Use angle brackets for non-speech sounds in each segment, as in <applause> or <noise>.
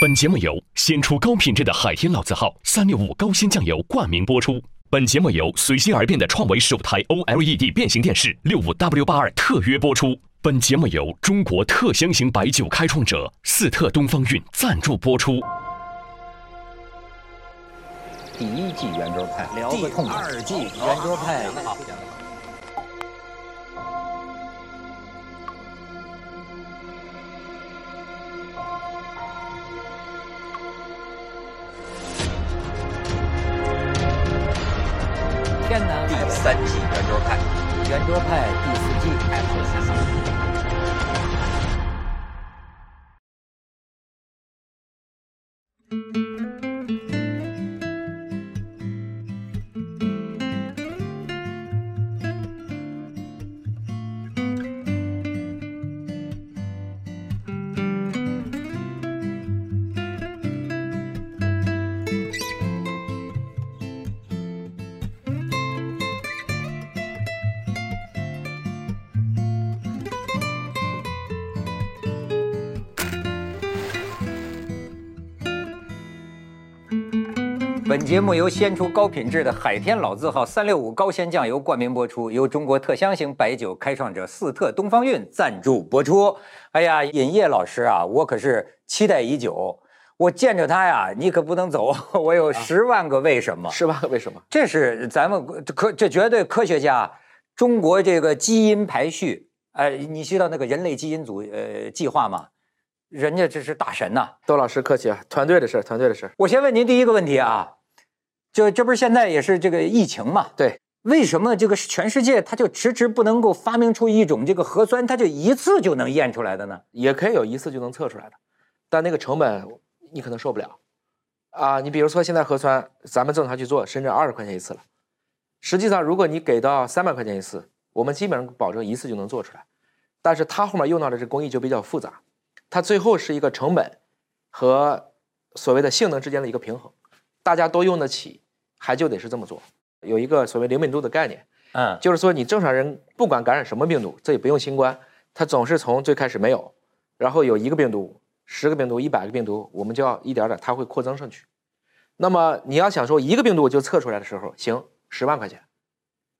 本节目由先出高品质的海天老字号三六五高鲜酱油冠名播出。本节目由随心而变的创维首台 OLED 变形电视六五 W 八二特约播出。本节目由中国特香型白酒开创者四特东方韵赞助播出。第一季圆桌派，聊个痛快。第二季圆桌派，第三季圆桌派，圆桌派第四季。节目由鲜出高品质的海天老字号三六五高鲜酱油冠名播出，由中国特香型白酒开创者四特东方韵赞助播出。哎呀，尹烨老师啊，我可是期待已久。我见着他呀，你可不能走，<laughs> 我有十万个为什么。十万个？为什么？这是咱们科，这绝对科学家，中国这个基因排序，呃，你知道那个人类基因组呃计划吗？人家这是大神呐、窦老师客气啊，团队的事，团队的事。我先问您第一个问题啊，就这不是现在也是这个疫情嘛？对，为什么这个全世界它就迟迟不能够发明出一种这个核酸，它就一次就能验出来的呢？也可以有一次就能测出来的，但那个成本你可能受不了啊。你比如说现在核酸，咱们正常去做，深圳二十块钱一次了。实际上，如果你给到三百块钱一次，我们基本上保证一次就能做出来。但是它后面用到的这工艺就比较复杂，它最后是一个成本和所谓的性能之间的一个平衡，大家都用得起，还就得是这么做。有一个所谓灵敏度的概念，嗯，就是说你正常人不管感染什么病毒，这也不用新冠，它总是从最开始没有，然后有一个病毒、十个病毒、一百个病毒，我们就要一点点，它会扩增上去。那么你要想说一个病毒就测出来的时候，行，十万块钱；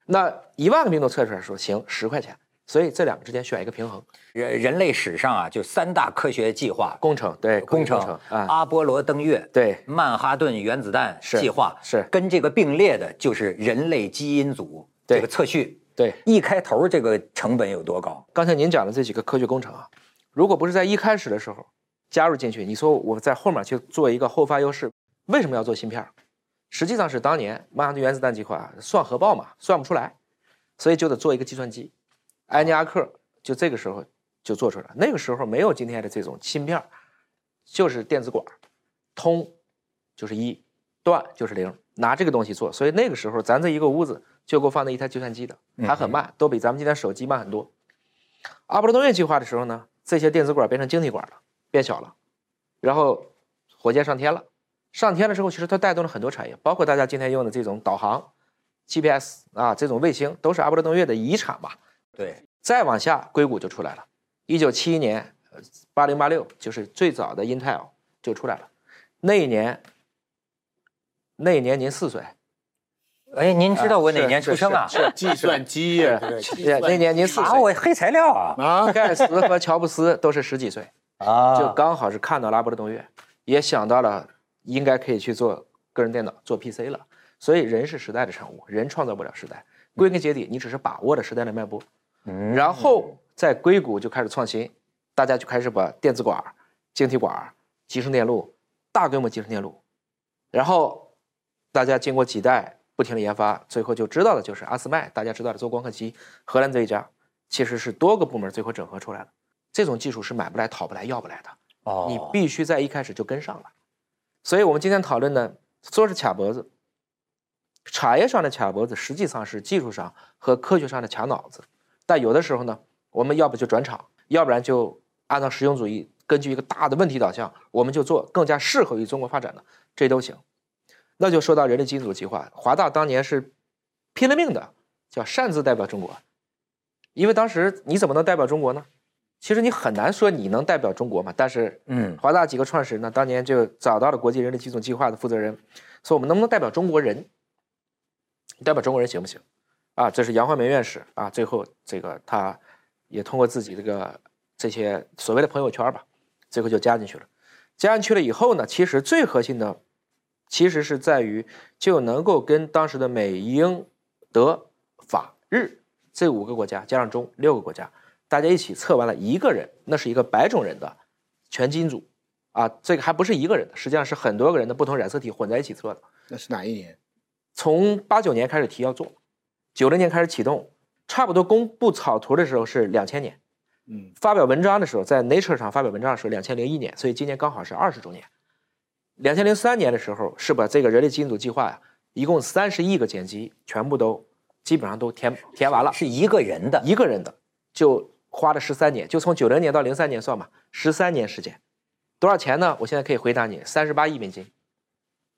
那一万个病毒测出来的时候，行，十块钱。所以这两个之间需要一个平衡。人人类史上啊，就三大科学计划：工程对工程、啊，阿波罗登月、对曼哈顿原子弹是计划，是跟这个并列的就是人类基因组这个测序。对。一开头这个成本有多高？刚才您讲的这几个科学工程啊，如果不是在一开始的时候加入进去，你说我在后面去做一个后发优势，为什么要做芯片？实际上是当年曼哈顿原子弹计划算核爆嘛，算不出来，所以就得做一个计算机。埃尼阿克就这个时候就做出来了，那个时候没有今天的这种芯片儿，就是电子管，通就是一，断就是零，拿这个东西做，所以那个时候咱这一个屋子就够放那一台计算机的，还很慢，都比咱们今天手机慢很多。阿波罗登月计划的时候呢，这些电子管变成晶体管了，变小了，然后火箭上天了。上天了之后，其实它带动了很多产业，包括大家今天用的这种导航、GPS 啊，这种卫星都是阿波罗登月的遗产嘛。对，再往下，硅谷就出来了。一九七一年，八零八六就是最早的 Intel 就出来了。那一年，那一年您四岁，哎，您知道我哪年出生啊？是是计算机呀，这个计算那年您四啊，岁。我黑材料啊！啊，盖茨和乔布斯都是十几岁，<laughs> 啊，就刚好是看到了阿波罗登月，也想到了应该可以去做个人电脑、做 PC 了。所以人是时代的产物，人创造不了时代。归根结底，你只是把握了时代的脉搏。嗯然后在硅谷就开始创新，大家就开始把电子管、晶体管、集成电路、大规模集成电路，然后大家经过几代不停的研发，最后就知道的就是阿斯麦，大家知道的做光刻机，荷兰这一家其实是多个部门最后整合出来的。这种技术是买不来、讨不来、要不来的，哦你必须在一开始就跟上了。所以我们今天讨论的说是卡脖子，产业上的卡脖子，实际上是技术上和科学上的卡脑子。但有的时候呢，我们要不就转场，要不然就按照实用主义，根据一个大的问题导向，我们就做更加适合于中国发展的，这都行。那就说到人力基因组计划，华大当年是拼了命的，叫擅自代表中国，因为当时你怎么能代表中国呢？其实你很难说你能代表中国嘛。但是，嗯华大几个创始人呢，当年就找到了国际人力基总计划的负责人，说我们能不能代表中国人？代表中国人行不行？啊，这是杨焕明院士啊。最后这个他也通过自己这个这些所谓的朋友圈吧，最后就加进去了。加进去了以后呢，其实最核心的其实是在于就能够跟当时的美英德法日这五个国家加上中六个国家，大家一起测完了一个人，那是一个白种人的全基因组啊，这个还不是一个人的，实际上是很多个人的不同染色体混在一起测的。那是哪一年？从八九年开始提要做，九零年开始启动，差不多公布草图的时候是两千年，嗯，发表文章的时候在 Nature 上发表文章的时候两千零一年，所以今年刚好是二十周年。两千零三年的时候是把这个人类基因组计划呀，一共三十亿个碱基全部都基本上都填填完了，是一个人的，一个人的就花了十三年，就从九零年到零三年算吧，十三年时间，多少钱呢？我现在可以回答你，三十八亿美金，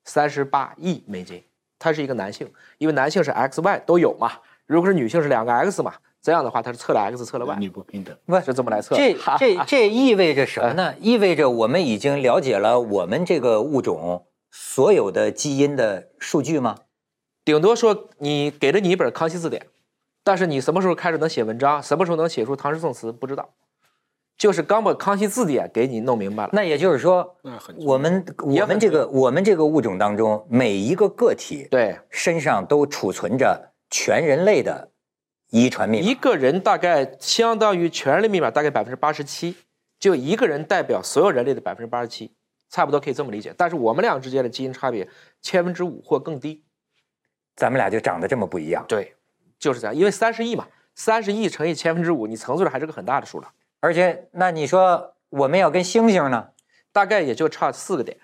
三十八亿美金。他是一个男性，因为男性是 X、Y 都有嘛，如果是女性是两个 X 嘛，这样的话他是测了 X 测了 Y，男女不平等。不是这么来测。这 <laughs> 这这意味着什么哎呢？意味着我们已经了解了我们这个物种所有的基因的数据吗？顶多说你给了你一本康熙字典，但是你什么时候开始能写文章，什么时候能写出唐诗宋词，不知道。就是刚把康熙字典给你弄明白了。那也就是说，我们我们这个我们这个物种当中，每一个个体对，身上都储存着全人类的遗传密码。一个人大概相当于全人类密码大概百分之八十七，就一个人代表所有人类的百分之八十七，差不多可以这么理解。但是我们俩之间的基因差别千分之五或更低。咱们俩就长得这么不一样，对，就是这样。因为三十亿嘛，三十亿乘以千分之五，你乘出来还是个很大的数了。而且那你说我们要跟猩猩呢？大概也就差四个点，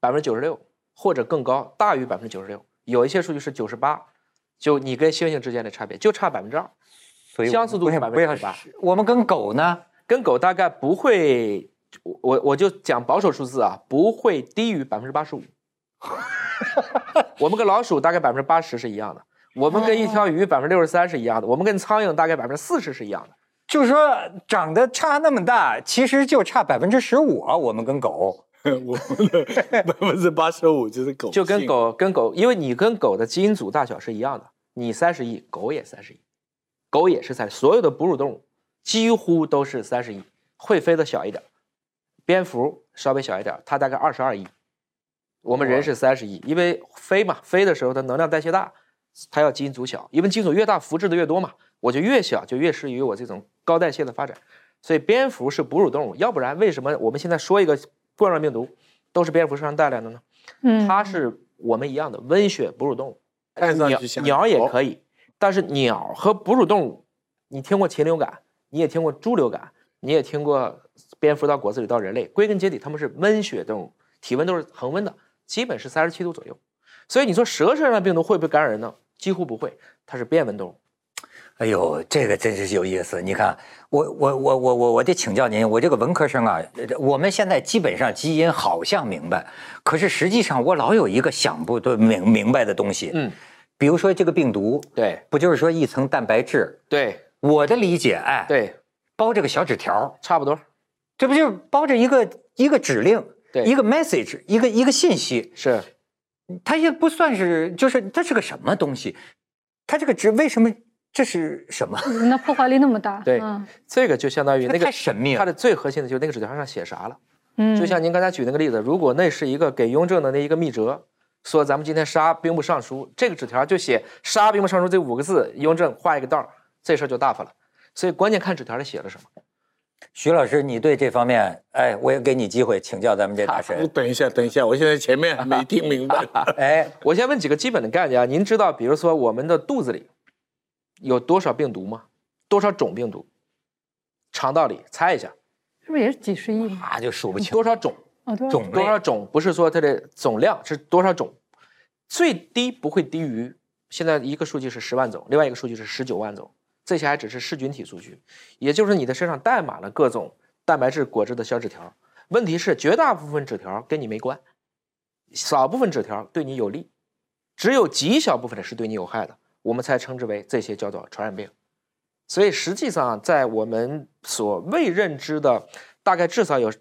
百分之九十六或者更高，大于百分之九十六。有一些数据是九十八，就你跟猩猩之间的差别就差百分之二，所以相似度是不要不要98%，我们跟狗呢？跟狗大概不会，我我我就讲保守数字啊，不会低于百分之八十五。<laughs> 我们跟老鼠大概百分之八十是一样的，我们跟一条鱼百分之六十三是一样的，我们跟苍蝇大概百分之四十是一样的。就是说长得差那么大，其实就差百分之十五啊。我们跟狗，<laughs> 我们的百分之八十五就是狗，就跟狗跟狗，因为你跟狗的基因组大小是一样的，你三十亿，狗也三十亿，狗也是三，所有的哺乳动物几乎都是三十亿，会飞的小一点，蝙蝠稍微小一点，它大概二十二亿，我们人是三十亿，因为飞嘛，飞的时候它能量代谢大，它要基因组小，因为基因组越大，复制的越多嘛，我就越小，就越适于我这种高代谢的发展。所以蝙蝠是哺乳动物，要不然为什么我们现在说一个冠状病毒都是蝙蝠身上带来的呢？嗯，它是我们一样的温血哺乳动物，鸟鸟也可以，但是鸟和哺乳动物，你听过禽流感，你也听过猪流感，你也听过蝙蝠到果子里到人类，归根结底它们是温血动物，体温都是恒温的，基本是三十七度左右。所以你说蛇身上的病毒会不会感染人呢？几乎不会，它是变温动物。哎呦，这个真是有意思。你看，我我我我我我得请教您，我这个文科生啊，呃我们现在基本上基因好像明白，可是实际上我老有一个想不对明明白的东西。嗯，比如说这个病毒，对不就是说一层蛋白质？对我的理解，哎，，对，包着个小纸条，差不多。这不就是包着一个一个指令，对一个 message，一个一个信息，是它也不算是，就是它是个什么东西？它这个纸为什么这是什么？那破坏力那么大，<laughs> 对嗯这个就相当于那个太神秘了。它的最核心的就是那个纸条上写啥了。嗯，就像您刚才举那个例子，如果那是一个给雍正的那一个密折，说咱们今天杀兵部尚书，这个纸条就写“杀兵部尚书”这五个字，雍正画一个道儿，这事儿就大发了。所以关键看纸条里写了什么。徐老师，你对这方面，哎，我也给你机会请教咱们这大神。<laughs> 等一下，等一下，我现在前面没听明白。<laughs> 哎，我先问几个基本的概念啊，您知道，比如说我们的肚子里有多少病毒吗？多少种病毒？肠道里猜一下，是不是也是几十亿嘛？那就数不清多少种？哦，多少种。多少种？不是说它的总量是多少种，最低不会低于现在一个数据是十万种，另外一个数据是十九万种，这些还只是噬菌体数据，也就是你的身上带满了各种蛋白质裹着的小纸条。问题是绝大部分纸条跟你没关，少部分纸条对你有利，只有极小部分的是对你有害的，我们才称之为这些叫做传染病。所以实际上，在我们所未认知的，大概至少有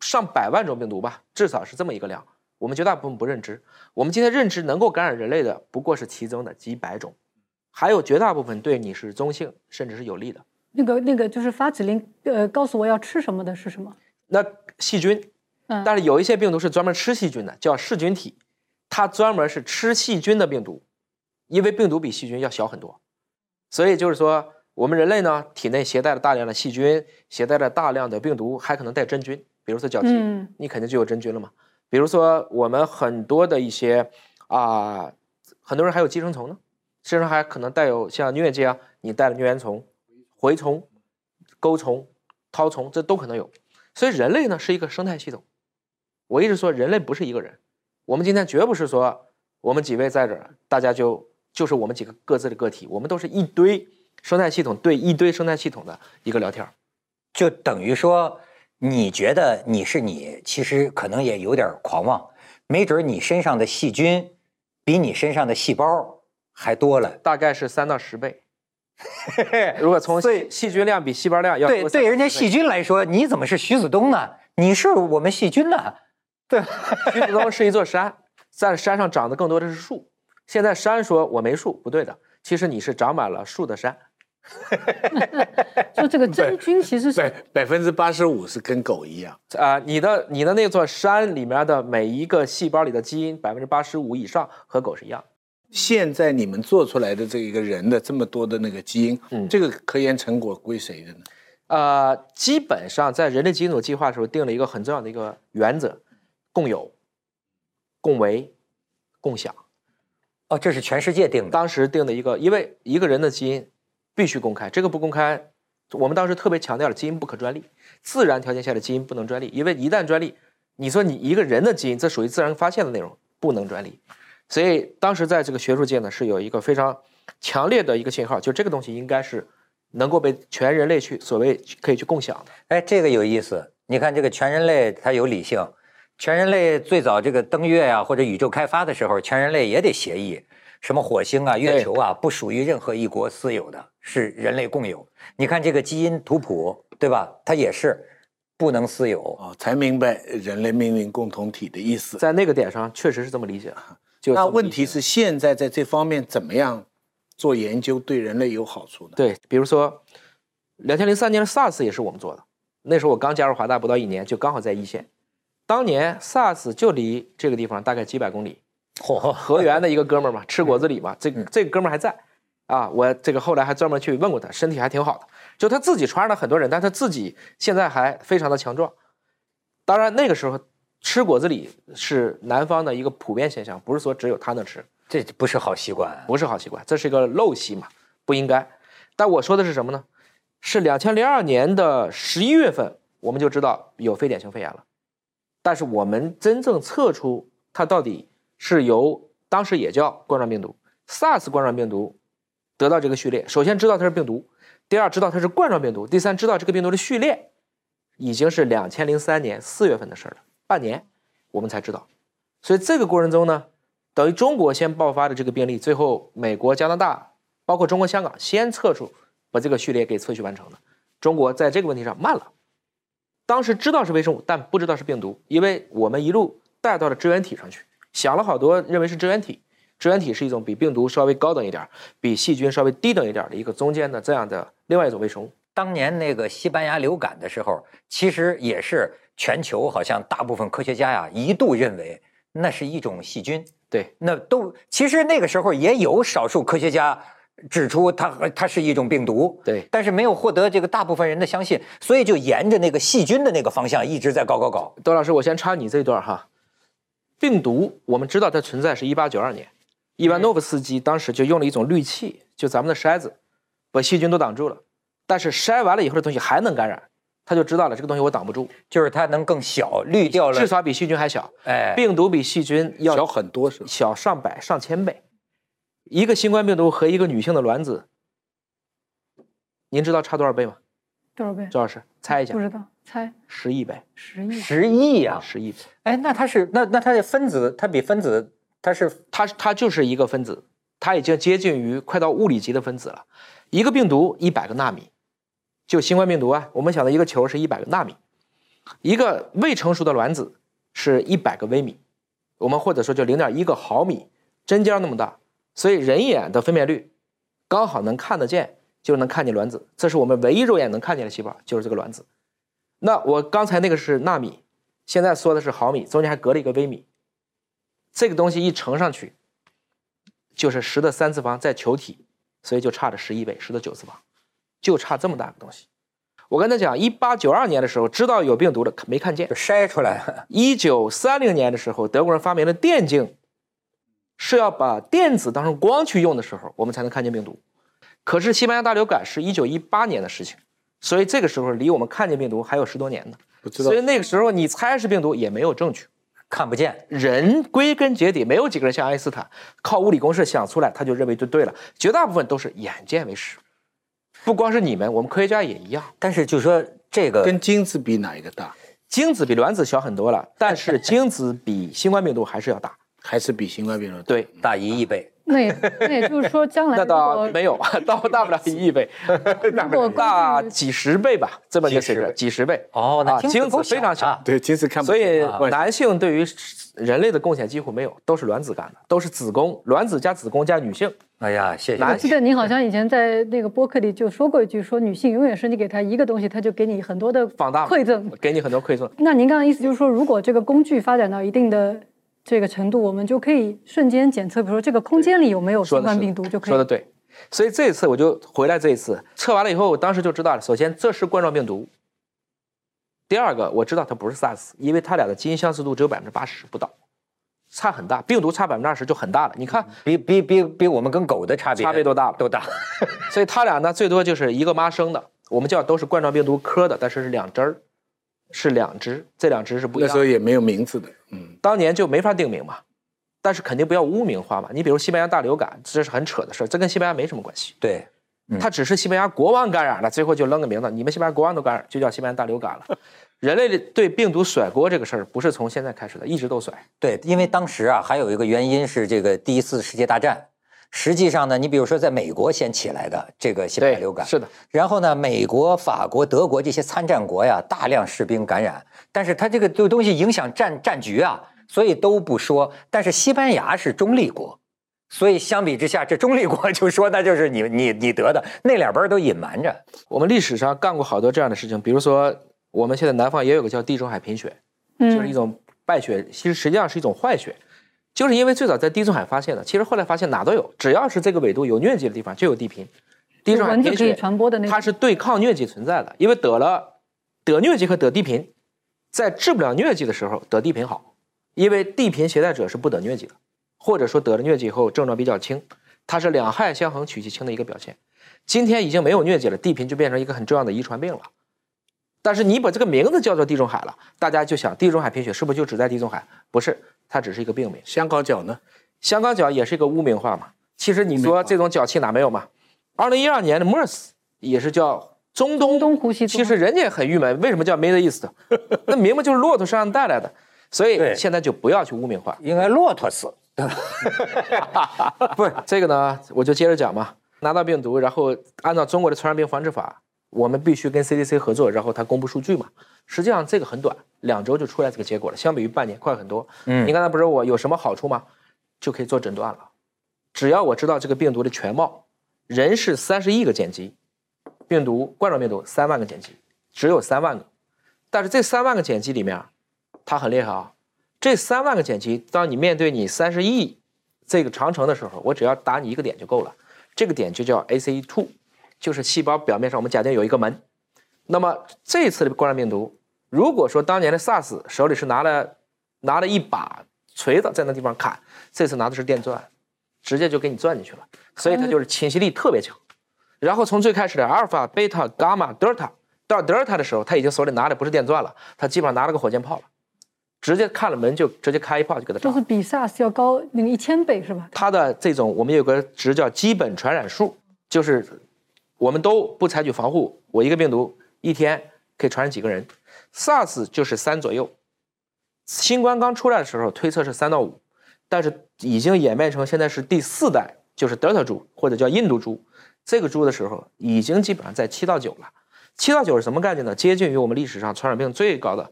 上百万种病毒吧，至少是这么一个量。我们绝大部分不认知，我们今天认知能够感染人类的，不过是其中的几百种，还有绝大部分对你是中性，甚至是有利的。那个那个就是发指令，呃，告诉我要吃什么的是什么？那细菌，嗯，但是有一些病毒是专门吃细菌的，叫噬菌体，它专门是吃细菌的病毒，因为病毒比细菌要小很多，所以就是说，我们人类呢体内携带了大量的细菌，携带了大量的病毒，还可能带真菌，比如说脚气，嗯你肯定就有真菌了嘛。比如说我们很多的一些啊、很多人还有寄生虫呢，身上还可能带有像疟疾啊，你带了疟原虫、蛔虫、钩虫、绦虫，这都可能有。所以人类呢是一个生态系统。我一直说人类不是一个人，我们今天绝不是说我们几位在这儿，大家就就是我们几个各自的个体，我们都是一堆生态系统对一堆生态系统的一个聊天儿。就等于说，你觉得你是你，其实可能也有点狂妄，没准你身上的细菌比你身上的细胞还多了。大概是三到十倍。<laughs> 如果从细细菌量比细胞量要多对对，人家细菌来说，你怎么是徐子东呢？你是我们细菌呢？对，徐子东是一座山，在山上长的更多的是树。现在山说我没树，不对的，其实你是长满了树的山。<laughs> 就这个真菌其实百是百分之八十五是跟狗一样，啊、你的你的那座山里面的每一个细胞里的基因，百分之八十五以上和狗是一样。现在你们做出来的这一个人的这么多的那个基因，嗯这个科研成果归谁的呢？呃，基本上在人类基因组计划的时候定了一个很重要的一个原则：共有、共为、共享。哦，这是全世界定的。当时定的一个，因为一个人的基因必须公开，这个不公开，我们当时特别强调了基因不可专利，自然条件下的基因不能专利，因为一旦专利，你说你一个人的基因，这属于自然发现的内容，不能专利。所以当时在这个学术界呢，是有一个非常强烈的一个信号，就这个东西应该是能够被全人类去所谓可以去共享的。哎，这个有意思。你看，这个全人类它有理性，全人类最早这个登月呀、或者宇宙开发的时候，全人类也得协议，什么火星啊、月球啊，不属于任何一国私有的，是人类共有。你看这个基因图谱，对吧？它也是不能私有。哦，才明白人类命运共同体的意思。在那个点上，确实是这么理解的。就那问题是现在在这方面怎么样做研究对人类有好处呢？对，比如说，两千零三年的 SARS 也是我们做的，那时候我刚加入华大不到一年，就刚好在一线。当年 SARS 就离这个地方大概几百公里，嚯、河源的一个哥们儿嘛，吃果子狸嘛，这嗯这个哥们儿还在啊。我这个后来还专门去问过他，身体还挺好的，就他自己传染了很多人，但他自己现在还非常的强壮。当然那个时候吃果子狸是南方的一个普遍现象，不是说只有他能吃。这不是好习惯。不是好习惯，这是一个陋习嘛，不应该。但我说的是什么呢？是两千零二年的十一月份，我们就知道有非典型肺炎了，但是我们真正测出它到底是由当时也叫冠状病毒 SARS 冠状病毒得到这个序列。首先知道它是病毒，第二知道它是冠状病毒，第三知道这个病毒的序列，已经是两千零三年四月份的事了，半年我们才知道。所以这个过程中呢，等于中国先爆发的这个病例，最后美国、加拿大，包括中国香港先测出把这个序列给测序完成的。中国在这个问题上慢了，当时知道是微生物，但不知道是病毒，因为我们一路带到了支原体上去，想了好多，认为是支原体。支原体是一种比病毒稍微高等一点，比细菌稍微低等一点的一个中间的这样的另外一种微生物。当年那个西班牙流感的时候，其实也是全球好像大部分科学家呀一度认为那是一种细菌。对，那都其实那个时候也有少数科学家指出它它是一种病毒，对但是没有获得这个大部分人的相信，所以就沿着那个细菌的那个方向一直在搞搞搞。窦老师，我先插你这一段哈。病毒我们知道它存在是一八九二年，伊万诺夫斯基当时就用了一种滤器，就咱们的筛子，把细菌都挡住了。但是筛完了以后的东西还能感染，他就知道了这个东西我挡不住，就是它能更小，滤掉了。至少比细菌还小。哎，病毒比细菌要小很多是？小上百上千倍。一个新冠病毒和一个女性的卵子，您知道差多少倍吗？多少倍？周老师猜一下不，知道，猜十亿倍，十亿。十亿呀、十亿倍。哎，那它是那那它的分子，它比分子它是它它就是一个分子，它已经接近于快到物理级的分子了。一个病毒一百个纳米，就新冠病毒啊，我们想的一个球是一百个纳米，一个未成熟的卵子是一百个微米，我们或者说就零点一个毫米，针尖那么大，所以人眼的分辨率刚好能看得见，就能看见卵子，这是我们唯一肉眼能看见的细胞，就是这个卵子。那我刚才那个是纳米，现在说的是毫米，中间还隔了一个微米，这个东西一乘上去，就是十的三次方在球体，所以就差了十一倍，十的九次方，就差这么大个东西。我跟他讲，一八九二年的时候知道有病毒了，没看见就。筛出来了。一九三零年的时候，德国人发明了电镜，是要把电子当成光去用的时候，我们才能看见病毒。可是西班牙大流感是一九一八年的事情，所以这个时候离我们看见病毒还有十多年呢。不知道所以那个时候你猜是病毒也没有证据。看不见，人归根结底没有几个人像爱因斯坦靠物理公式想出来，他就认为就对了。绝大部分都是眼见为实。不光是你们，我们科学家也一样。但是就说这个跟精子比哪一个大？精子比卵子小很多了，但是精子比新冠病毒还是要大。还是比新冠病毒？对，大一亿倍，那也那也就是说，将来 <laughs> 那倒没有，<laughs> 到大不了一亿倍，<laughs> 如果大几十倍吧，这么一个几十，倍几十倍。哦，那啊，精子非常小啊，对，精子看不所以男性对于人类的贡献几乎没有，都是卵子干的，都是子宫，卵子加子宫加女性。哎呀，谢谢我记得您好像以前在那个播客里就说过一句，说女性永远是你给她一个东西，她就给你很多的放大馈赠。给你很多馈赠。那您刚刚意思就是说，如果这个工具发展到一定的这个程度，我们就可以瞬间检测，比如说这个空间里有没有新冠病毒，就可以说的对。所以这一次我就回来，这一次测完了以后，我当时就知道了。首先这是冠状病毒，第二个我知道它不是 SARS，因为它俩的基因相似度只有百分之八十不到，差很大。病毒差百分之二十就很大了。你看，比比比比我们跟狗的差别差别多大了都大。所以它俩呢最多就是一个妈生的，我们叫都是冠状病毒科的，但是是两只儿，是两只，这两只是不一样的。那时候也没有名字的，嗯，当年就没法定名嘛，但是肯定不要污名化嘛。你比如西班牙大流感，这是很扯的事儿，这跟西班牙没什么关系。对，嗯它只是西班牙国王感染了，最后就扔个名字，你们西班牙国王都感染，就叫西班牙大流感了。<laughs> 人类对病毒甩锅这个事儿不是从现在开始的，一直都甩。对，因为当时啊，还有一个原因是这个第一次世界大战。实际上呢，你比如说在美国先起来的这个西班牙，流感，是的，然后呢，美国、法国、德国这些参战国呀，大量士兵感染，但是它这个这个东西影响战战局啊，所以都不说。但是西班牙是中立国，所以相比之下，这中立国就说那就是你你你得的，那两边都隐瞒着。我们历史上干过好多这样的事情，比如说我们现在南方也有个叫地中海贫血，就是一嗯，种败血，其实实际上是一种坏血，就是因为最早在地中海发现的，其实后来发现哪都有，只要是这个纬度有疟疾的地方就有地贫。地中海贫血传播的那。它是对抗疟疾存在的，因为得了得疟疾和得地贫，在治不了疟疾的时候得地贫好，因为地贫携带者是不得疟疾的，或者说得了疟疾以后症状比较轻，它是两害相衡取其轻的一个表现。今天已经没有疟疾了，地贫就变成一个很重要的遗传病了。但是你把这个名字叫做地中海了，大家就想地中海贫血是不是就只在地中海？不是，它只是一个病名。香港脚呢？香港脚也是一个污名化嘛。其实你说这种脚气哪没有嘛？二零一二年的 MERS 也是叫中东中东呼吸其实人家也很郁闷，为什么叫 Middle East？<laughs> 那明明就是骆驼身上带来的，所以现在就不要去污名化。应该骆驼死，<laughs> 不是这个呢，我就接着讲嘛。拿到病毒，然后按照中国的传染病防治法，我们必须跟 CDC 合作，然后他公布数据嘛。实际上这个很短，两周就出来这个结果了，相比于半年快很多。嗯你刚才不是问我有什么好处吗？就可以做诊断了。只要我知道这个病毒的全貌，人是三十亿个碱基，病毒冠状病毒三万个碱基，只有三万个。但是这三万个碱基里面，它很厉害啊。这三万个碱基，当你面对你三十亿这个长城的时候，我只要打你一个点就够了。这个点就叫 ACE2，就是细胞表面上我们假定有一个门。那么这次的冠状病毒，如果说当年的 SARS 手里是拿了拿了一把锤子在那地方砍，这次拿的是电钻，直接就给你钻进去了，所以它就是侵袭力特别强。然后从最开始的阿尔法、贝塔、伽马、德尔塔到德尔塔的时候，他已经手里拿的不是电钻了，他基本上拿了个火箭炮了，直接看了门就直接开一炮就给他炸就是。比 SARS 要高那个一千倍是吧？它的这种我们有个值叫基本传染数，就是我们都不采取防护，我一个病毒一天可以传染几个人？SARS 就是三左右，新冠刚出来的时候推测是三到五，但是已经演变成现在是第四代就是 Delta 株或者叫印度株，这个猪的时候已经基本上在七到九了。七到九是什么概念呢？接近于我们历史上传染病最高的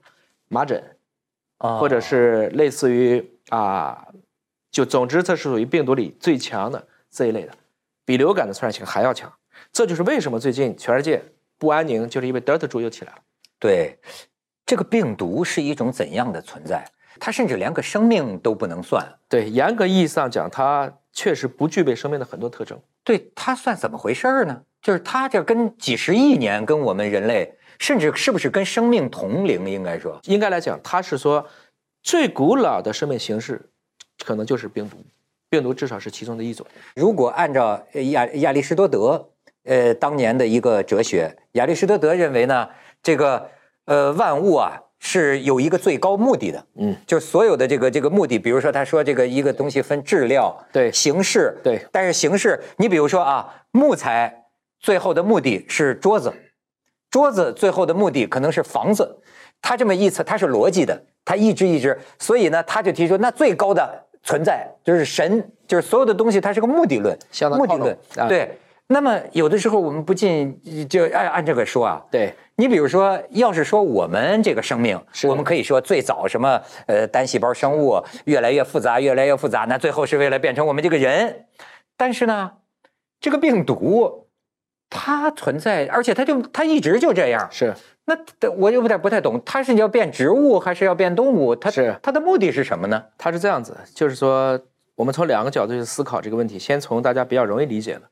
麻疹，啊或者是类似于啊，就总之这是属于病毒里最强的这一类的，比流感的传染性还要强。这就是为什么最近全世界不安宁，就是因为 Delta 株又起来了。对，这个病毒是一种怎样的存在？它甚至连个生命都不能算。对，严格意义上讲，它确实不具备生命的很多特征。对它算怎么回事儿呢？就是它这跟几十亿年跟我们人类，甚至是不是跟生命同龄？应该说，应该来讲，它是说最古老的生命形式，可能就是病毒。病毒至少是其中的一种。如果按照呃亚亚里士多德呃当年的一个哲学，亚里士多德认为呢，这个呃万物啊是有一个最高目的的，嗯，就是所有的这个这个目的，比如说他说这个一个东西分质料、对。形式，对。但是形式，你比如说啊，木材最后的目的是桌子，桌子最后的目的可能是房子，他这么一测，他是逻辑的，他一直一直，所以呢，他就提出那最高的存在就是神，就是所有的东西它是个目的论，目的论，啊。对。那么有的时候我们不禁就按按这个说啊，对，你比如说，要是说我们这个生命，我们可以说最早什么呃单细胞生物越来越复杂，越来越复杂，那最后是为了变成我们这个人。但是呢，这个病毒它存在，而且它就它一直就这样。是那我有点不太懂，它是要变植物还是要变动物？它是它的目的是什么呢？它是这样子，就是说，我们从两个角度去思考这个问题。先从大家比较容易理解的，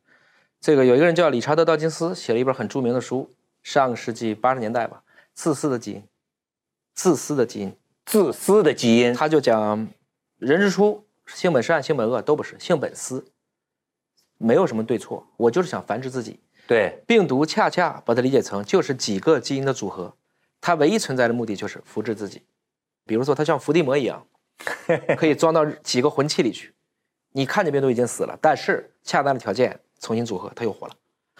这个有一个人叫理查德·道金斯，写了一本很著名的书，上个世纪八十年代吧，《自私的基因》。自私的基因，自私的基因，他就讲，人之初，性本善，性本恶都不是，性本私，没有什么对错，我就是想繁殖自己。对病毒恰恰把它理解成就是几个基因的组合，它唯一存在的目的就是复制自己。比如说，它像伏地魔一样，可以装到几个魂器里去。你看见病毒已经死了，但是恰当的条件重新组合，它又活了。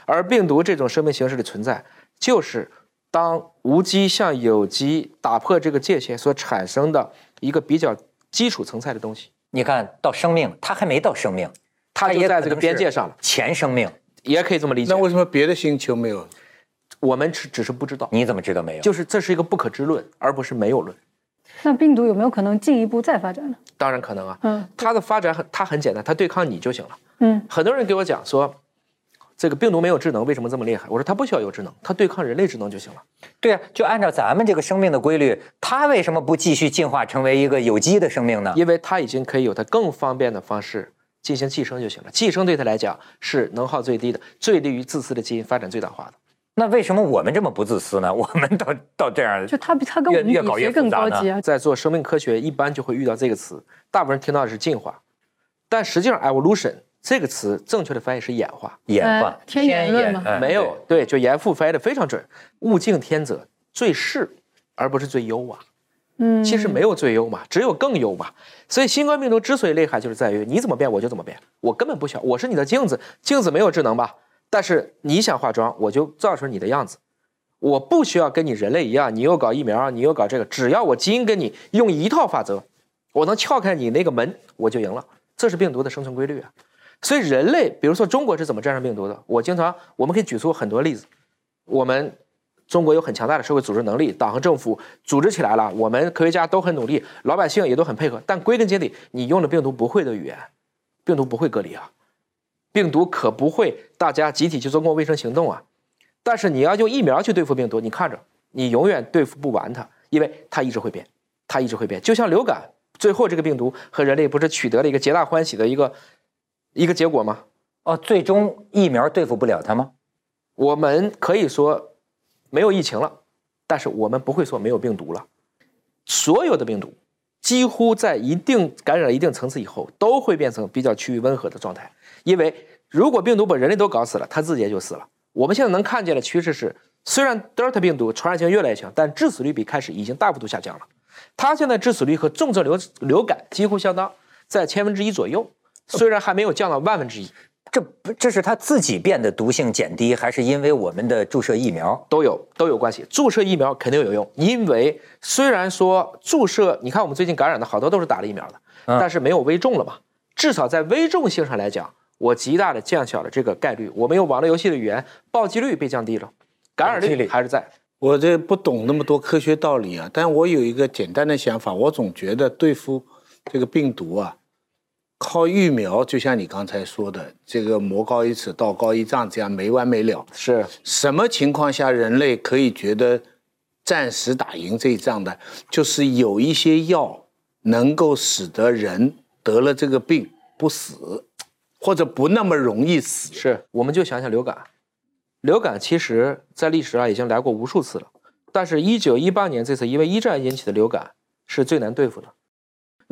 而病毒这种生命形式的存在，就是当无机向有机打破这个界限所产生的一个比较基础层次的东西，你看到生命，它还没到生命，它就在这个边界上了，前生命，也可以这么理解那。为什么别的星球没有？我们只只是不知道，你怎么知道没有？就是这是一个不可知论，而不是没有论。那病毒有没有可能进一步再发展呢？当然可能啊，嗯它的发展很，它很简单，它对抗你就行了。嗯，很多人给我讲说，这个病毒没有智能，为什么这么厉害？我说它不需要有智能，它对抗人类智能就行了。对啊，就按照咱们这个生命的规律，它为什么不继续进化成为一个有机的生命呢？因为它已经可以有它更方便的方式进行寄生就行了。寄生对它来讲是能耗最低的，最利于自私的基因发展最大化的。那为什么我们这么不自私呢？我们到到这样，就它比它跟我们比越越搞越谁更高级啊？在做生命科学，一般就会遇到这个词，大部分人听到的是进化，但实际上 evolution 这个词正确的翻译是演化。演化呃天演论嘛哎没有，对，就严复翻译的非常准。物竞天择，最适而不是最优啊。嗯，其实没有最优嘛，只有更优嘛。所以新冠病毒之所以厉害，就是在于你怎么变我就怎么变，我根本不需要，我是你的镜子，镜子没有智能吧？但是你想化妆，我就造出你的样子。我不需要跟你人类一样，你又搞疫苗，你又搞这个，只要我基因跟你用一套法则，我能撬开你那个门，我就赢了。这是病毒的生存规律啊。所以人类，比如说中国是怎么战胜病毒的？我经常我们可以举出很多例子。我们中国有很强大的社会组织能力，党和政府组织起来了，我们科学家都很努力，老百姓也都很配合。但归根结底，你用的病毒不会的语言，病毒不会隔离啊，病毒可不会大家集体去做公共卫生行动啊。但是你要用疫苗去对付病毒，你看着，你永远对付不完它，因为它一直会变，它一直会变。就像流感，最后这个病毒和人类不是取得了一个皆大欢喜的一个一个结果吗？哦，最终疫苗对付不了它吗？我们可以说没有疫情了，但是我们不会说没有病毒了。所有的病毒几乎在一定感染了一定层次以后，都会变成比较趋于温和的状态。因为如果病毒把人类都搞死了，它自己也就死了。我们现在能看见的趋势是，虽然德尔塔病毒传染性越来越强，但致死率比开始已经大幅度下降了。它现在致死率和重症流流感几乎相当，在千分之一左右，虽然还没有降到万分之一。这不这是它自己变得毒性减低，还是因为我们的注射疫苗？都有都有关系。注射疫苗肯定有用，因为虽然说注射，你看我们最近感染的好多都是打了疫苗的，嗯但是没有危重了嘛。至少在危重性上来讲，我极大的降小了这个概率。我们用网络游戏的语言，暴击率被降低了，感染率还是在。我这不懂那么多科学道理啊，但我有一个简单的想法，我总觉得对付这个病毒啊，靠疫苗，就像你刚才说的，这个魔高一尺，道高一丈，这样没完没了。是什么情况下人类可以觉得暂时打赢这一仗的？就是有一些药能够使得人得了这个病不死，或者不那么容易死。是，我们就想想流感，流感其实在历史上已经来过无数次了，但是1918年这次因为一战引起的流感是最难对付的。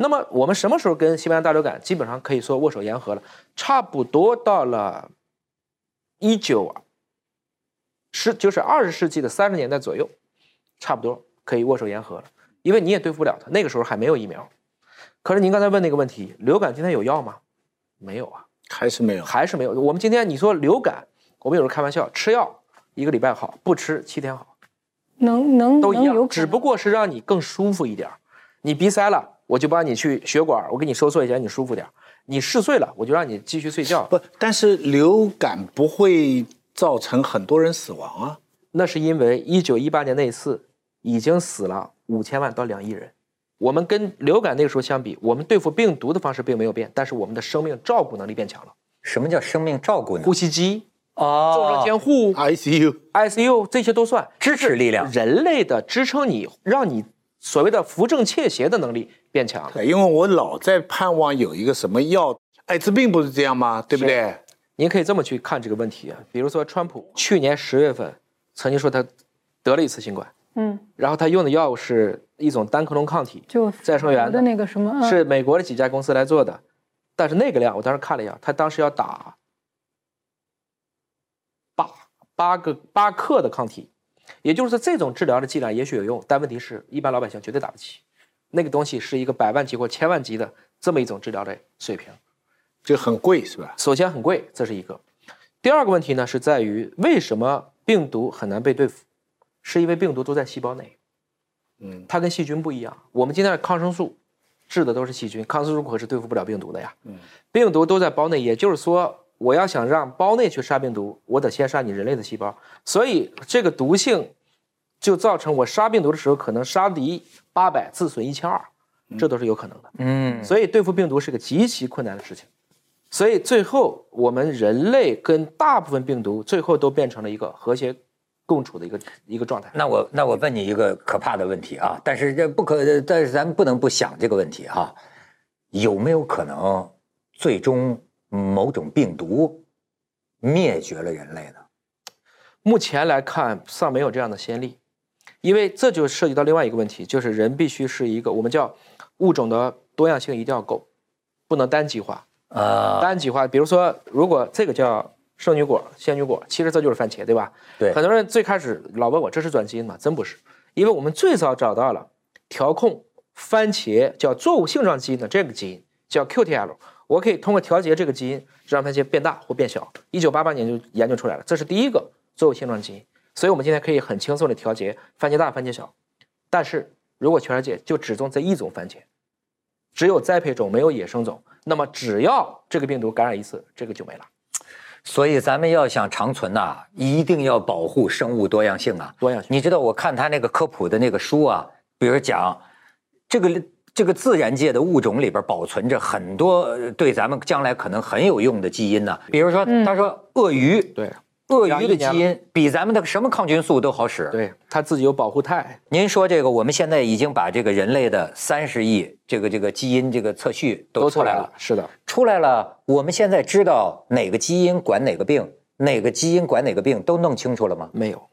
那么我们什么时候跟西班牙大流感基本上可以说握手言和了？差不多到了一九十，就是二十世纪的三十年代左右，差不多可以握手言和了，因为你也对付不了它，那个时候还没有疫苗。可是您刚才问那个问题，流感今天有药吗？没有啊。还是没有，还是没有。我们今天你说流感，我们有时候开玩笑，吃药一个礼拜好，不吃七天好，能能都一样，只不过是让你更舒服一点儿。你鼻塞了，我就帮你去血管，我给你收缩一下，让你舒服点。你嗜睡了，我就让你继续睡觉。不，但是流感不会造成很多人死亡啊。那是因为一九一八年那一次已经死了五千万到两亿人。我们跟流感那个时候相比，我们对付病毒的方式并没有变，但是我们的生命照顾能力变强了。什么叫生命照顾呢？呼吸机啊、重症哦，监护、ICU ICU 这些都算支持力量。人类的支撑你，让你所谓的扶正窃邪的能力变强了。对因为我老在盼望有一个什么药，艾滋病不是这样吗？对不对？您可以这么去看这个问题啊，比如说川普去年十月份曾经说他得了一次新冠，嗯，然后他用的药物是一种单克隆抗体，就再生元的那个什么，嗯是美国的几家公司来做的，但是那个量我当时看了一下，他当时要打八八个八克的抗体，也就是说这种治疗的剂量也许有用，但问题是一般老百姓绝对打不起，那个东西是一个百万级或千万级的这么一种治疗的水平。这很贵是吧？首先很贵，这是一个。第二个问题呢，是在于为什么病毒很难被对付，是因为病毒都在细胞内，嗯，它跟细菌不一样。我们今天的抗生素治的都是细菌，抗生素可是对付不了病毒的呀。嗯，病毒都在胞内，也就是说，我要想让胞内去杀病毒，我得先杀你人类的细胞，所以这个毒性就造成我杀病毒的时候可能杀敌八百，自损一千二，这都是有可能的。嗯，所以对付病毒是个极其困难的事情。所以最后，我们人类跟大部分病毒最后都变成了一个和谐共处的一个一个状态。那我那我问你一个可怕的问题啊，但是这不可，但是咱们不能不想这个问题哈、有没有可能最终某种病毒灭绝了人类呢？目前来看，尚没有这样的先例，因为这就涉及到另外一个问题，就是人必须是一个我们叫物种的多样性一定要够，不能单极化。啊、单极化，比如说，如果这个叫圣女果、仙女果，其实这就是番茄，对吧？对很多人最开始老问我这是转基因吗？真不是，因为我们最早找到了调控番茄叫作物性状基因的这个基因，叫 QTL。我可以通过调节这个基因，让番茄变大或变小。一九八八年就研究出来了，这是第一个作物性状基因。所以我们今天可以很轻松的调节番茄大、番茄小。但是如果全世界就只种这一种番茄，只有栽培种没有野生种，那么只要这个病毒感染一次，这个就没了。所以咱们要想长存呐、一定要保护生物多样性啊。多样性你知道我看他那个科普的那个书啊，比如讲这个这个自然界的物种里边保存着很多呃对咱们将来可能很有用的基因呢、比如说他说鳄鱼，对鳄鱼的基因比咱们的什么抗菌素都好使。对，它自己有保护肽，您说这个，我们现在已经把这个人类的三十亿这个这个基因这个测序都出来了都出来了。。是的，出来了，我们现在知道哪个基因管哪个病，哪个基因管哪个病，都弄清楚了吗？没有，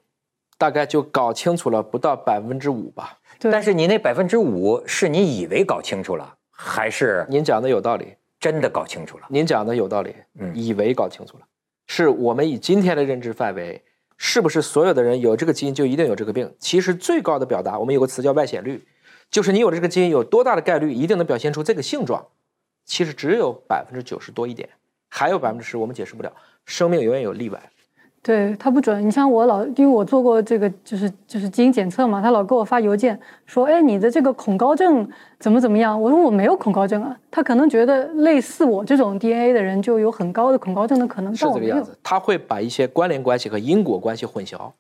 大概就搞清楚了不到百分之五吧。但是你那百分之五是你以为搞清楚了，还是您讲的有道理，真的搞清楚了？您讲的有道理，嗯以为搞清楚了，是我们以今天的认知范围，是不是所有的人有这个基因就一定有这个病？其实最高的表达，我们有个词叫外显率，就是你有这个基因有多大的概率一定能表现出这个性状，其实只有百分之九十多一点，还有百分之十我们解释不了，生命永远有例外。对他不准。你像我老，因为我做过这个，就是就是基因检测嘛，他老给我发邮件说，哎，你的这个恐高症怎么怎么样？我说我没有恐高症啊。他可能觉得类似我这种 DNA 的人就有很高的恐高症的可能，是这个样子。他会把一些关联关系和因果关系混淆，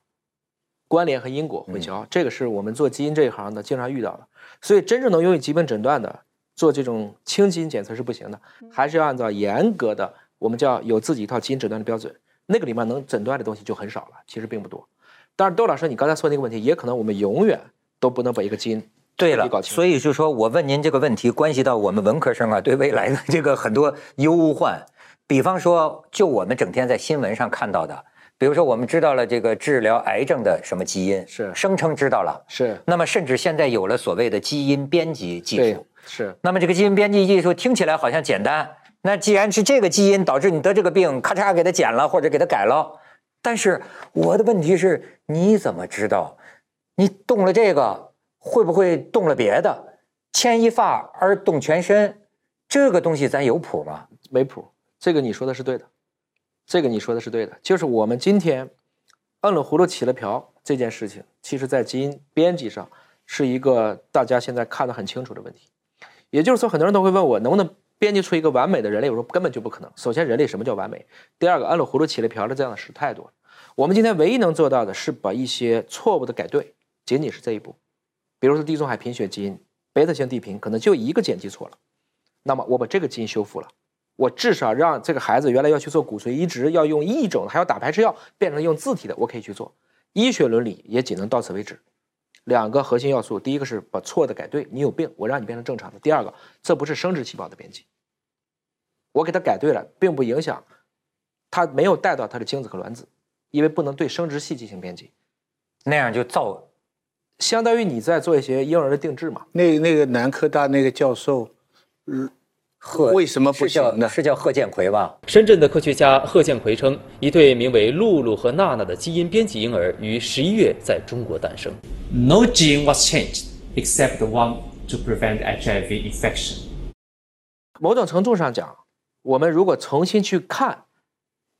关联和因果混淆，这个是我们做基因这一行的经常遇到的。所以真正能用于疾病诊断的，做这种轻基因检测是不行的，还是要按照严格的，我们叫有自己一套基因诊断的标准。那个里面能诊断的东西就很少了，其实并不多。但是窦老师，你刚才说那个问题，也可能我们永远都不能把一个基因对了，所以就说我问您这个问题，关系到我们文科生啊对未来的这个很多忧患。比方说，就我们整天在新闻上看到的，比如说我们知道了这个治疗癌症的什么基因，是声称知道了，是。那么甚至现在有了所谓的基因编辑技术，是。那么这个基因编辑技术听起来好像简单。那既然是这个基因导致你得这个病，咔嚓给它剪了或者给它改了，但是我的问题是，你怎么知道你动了这个会不会动了别的？牵一发而动全身，这个东西咱有谱吗？没谱。这个你说的是对的，这个你说的是对的。就是我们今天摁了葫芦起了瓢这件事情，其实在基因编辑上是一个大家现在看得很清楚的问题。也就是说，很多人都会问我能不能。编辑出一个完美的人类，我说根本就不可能。首先，人类什么叫完美？第二个，按了葫芦起了瓢的这样的事太多了。我们今天唯一能做到的是把一些错误的改对，仅仅是这一步。比如说地中海贫血基因，贝塔型地贫可能就一个碱基错了，那么我把这个基因修复了，我至少让这个孩子原来要去做骨髓移植，要用异种还要打排斥药，变成用自体的，我可以去做。医学伦理也仅能到此为止。两个核心要素，第一个是把错的改对，你有病，我让你变成正常的。第二个，这不是生殖细胞的编辑，我给它改对了，并不影响它没有带到它的精子和卵子，因为不能对生殖系进行编辑，那样就造，相当于你在做一些婴儿的定制嘛。那那个南科大那个教授，嗯。贺为什么不行呢？是叫贺建奎吧？深圳的科学家贺建奎称，一对名为露露和娜娜的基因编辑婴儿于十一月在中国诞生。No gene was changed except the one to prevent HIV infection。某种程度上讲，我们如果重新去看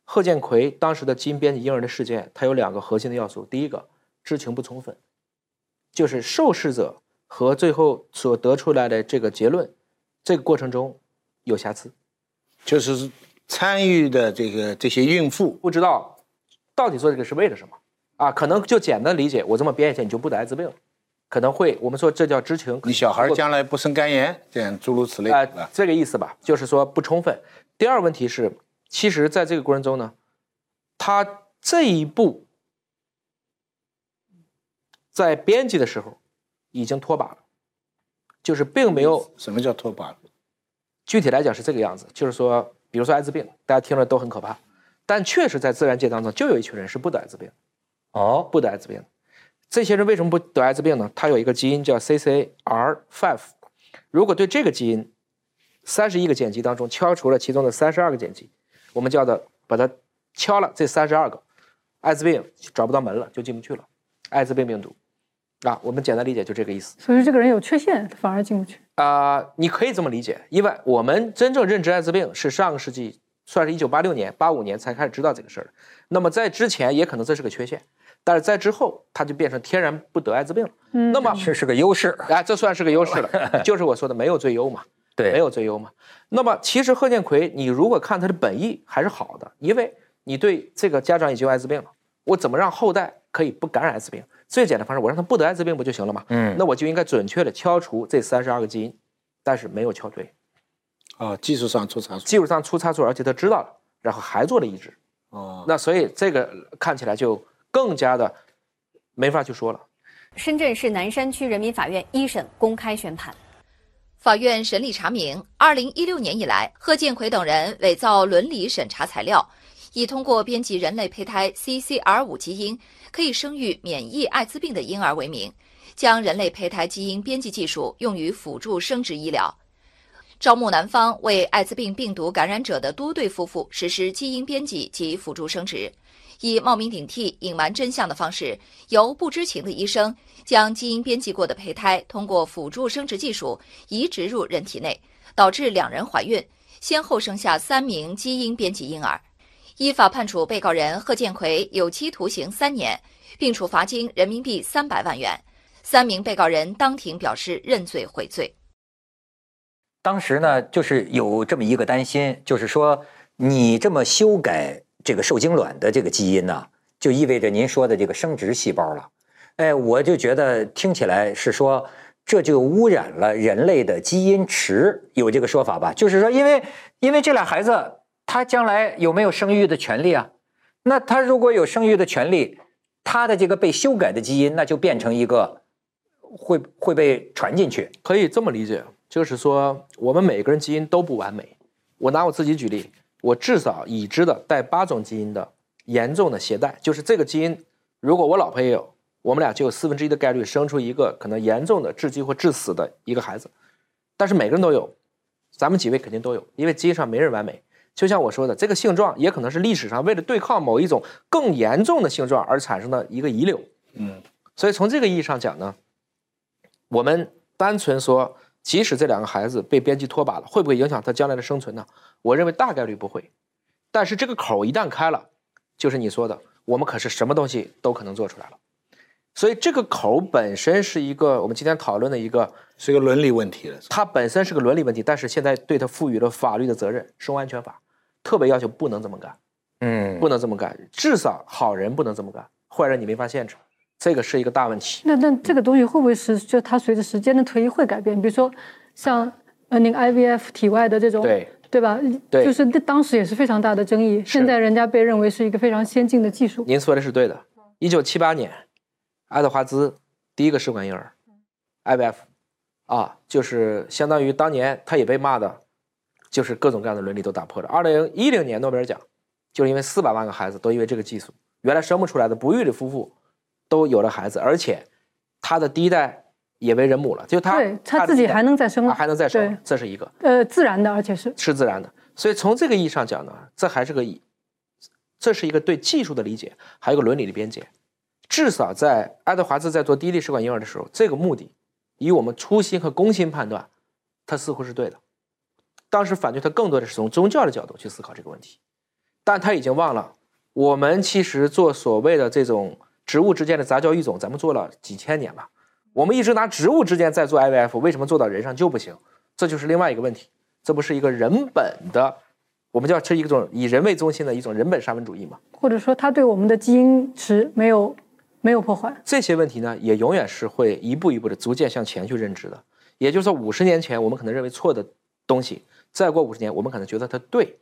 贺建奎当时的基因编辑婴儿的事件，它有两个核心的要素：第一个，知情不充分，就是受试者和最后所得出来的这个结论，这个过程中。有瑕疵，就是参与的这个这些孕妇不知道到底做这个是为了什么啊？可能就简单理解，我这么编一下你就不得艾滋病了，可能会我们说这叫知情。你小孩将来不生肝炎，这样诸如此类啊，这个意思吧，就是说不充分。第二个问题是，其实在这个过程中呢，他这一步在编辑的时候已经脱靶了，就是并没有什么叫脱靶了。具体来讲是这个样子，就是说，比如说艾滋病，大家听了都很可怕，但确实在自然界当中就有一群人是不得艾滋病，哦，不得艾滋病。这些人为什么不得艾滋病呢？他有一个基因叫 CCR5，如果对这个基因三十一个碱基当中敲除了其中的三十二个碱基，我们叫做把它敲了这三十二个，艾滋病找不到门了，就进不去了，艾滋病病毒。啊，我们简单理解就这个意思。所以说这个人有缺陷，反而进不去。啊，你可以这么理解，因为我们真正认知艾滋病是上个世纪，算是一九八六年、八五年才开始知道这个事儿。那么在之前也可能这是个缺陷，但是在之后它就变成天然不得艾滋病了。嗯，那么这是个优势。哎，这算是个优势了，<laughs> 就是我说的没有最优嘛。对，没有最优嘛。那么其实贺建奎，你如果看他的本意还是好的，因为你对这个家长已经有艾滋病了，我怎么让后代可以不感染艾滋病？最简单方式，我让他不得艾滋病不就行了嘛？嗯，那我就应该准确的敲除这三十二个基因，但是没有敲对，啊，技术上出差错，技术上出差错，而且他知道了，然后还做了移植，哦，那所以这个看起来就更加的没法去说了。深圳市南山区人民法院一审公开宣判，法院审理查明，二零一六年以来，贺建奎等人伪造伦理审查材料。以通过编辑人类胚胎 CCR5 基因可以生育免疫艾滋病的婴儿为名，将人类胚胎基因编辑技术用于辅助生殖医疗，招募南方为艾滋病病毒感染者的多对夫妇实施基因编辑及辅助生殖，以冒名顶替、隐瞒真相的方式，由不知情的医生将基因编辑过的胚胎通过辅助生殖技术移植入人体内，导致两人怀孕，先后生下三名基因编辑婴儿。依法判处被告人贺建奎有期徒刑三年，并处罚金人民币三百万元。三名被告人当庭表示认罪悔罪。当时呢，就是有这么一个担心，就是说你这么修改这个受精卵的这个基因呢，就意味着您说的这个生殖细胞了。哎，我就觉得听起来是说这就污染了人类的基因池，有这个说法吧？就是说，因为因为这俩孩子他将来有没有生育的权利啊？那他如果有生育的权利，他的这个被修改的基因那就变成一个会会被传进去。可以这么理解，就是说我们每个人基因都不完美。我拿我自己举例，我至少已知的带八种基因的严重的携带，就是这个基因，如果我老婆也有，我们俩就有四分之一的概率生出一个可能严重的致畸或致死的一个孩子。但是每个人都有，咱们几位肯定都有，因为基因上没人完美。就像我说的，这个性状也可能是历史上为了对抗某一种更严重的性状而产生的一个遗留。嗯，所以从这个意义上讲呢，我们单纯说，即使这两个孩子被编辑拖把了，会不会影响他将来的生存呢？我认为大概率不会。但是这个口一旦开了，就是你说的，我们可是什么东西都可能做出来了。所以这个口本身是一个我们今天讨论的一个，是一个伦理问题了。它本身是个伦理问题，但是现在对它赋予了法律的责任，生物安全法特别要求不能这么干，嗯，不能这么干，至少好人不能这么干，坏人你没法限制，这个是一个大问题。那那这个东西会不会是就它随着时间的推移会改变？比如说像呃那个 IVF 体外的这种，对对吧？对就是当时也是非常大的争议。现在人家被认为是一个非常先进的技术。您说的是对的。一九七八年，爱德华兹第一个试管婴儿，IVF，啊，就是相当于当年他也被骂的，就是各种各样的伦理都打破了。二零一零年诺贝尔奖，就是因为四百万个孩子都因为这个技术，原来生不出来的不育的夫妇都有了孩子，而且他的第一代也为人母了，就他对他自己还能再生他了，还能再生，这是一个。呃，自然的，而且是是自然的。所以从这个意义上讲呢，这还是个，这是一个对技术的理解，还有个伦理的边界。至少在爱德华兹在做第一例试管婴儿的时候，这个目的，以我们初心和公心判断，他似乎是对的。当时反对他更多的是从宗教的角度去思考这个问题，但他已经忘了，我们其实做所谓的这种植物之间的杂交育种，咱们做了几千年了。我们一直拿植物之间在做 IVF，为什么做到人上就不行？这就是另外一个问题。这不是一个人本的，我们叫是一种以人为中心的一种人本沙文主义嘛？或者说它对我们的基因池没有没有破坏。这些问题呢，也永远是会一步一步的逐渐向前去认知的。也就是说，五十年前我们可能认为错的东西，再过五十年，我们可能觉得它对。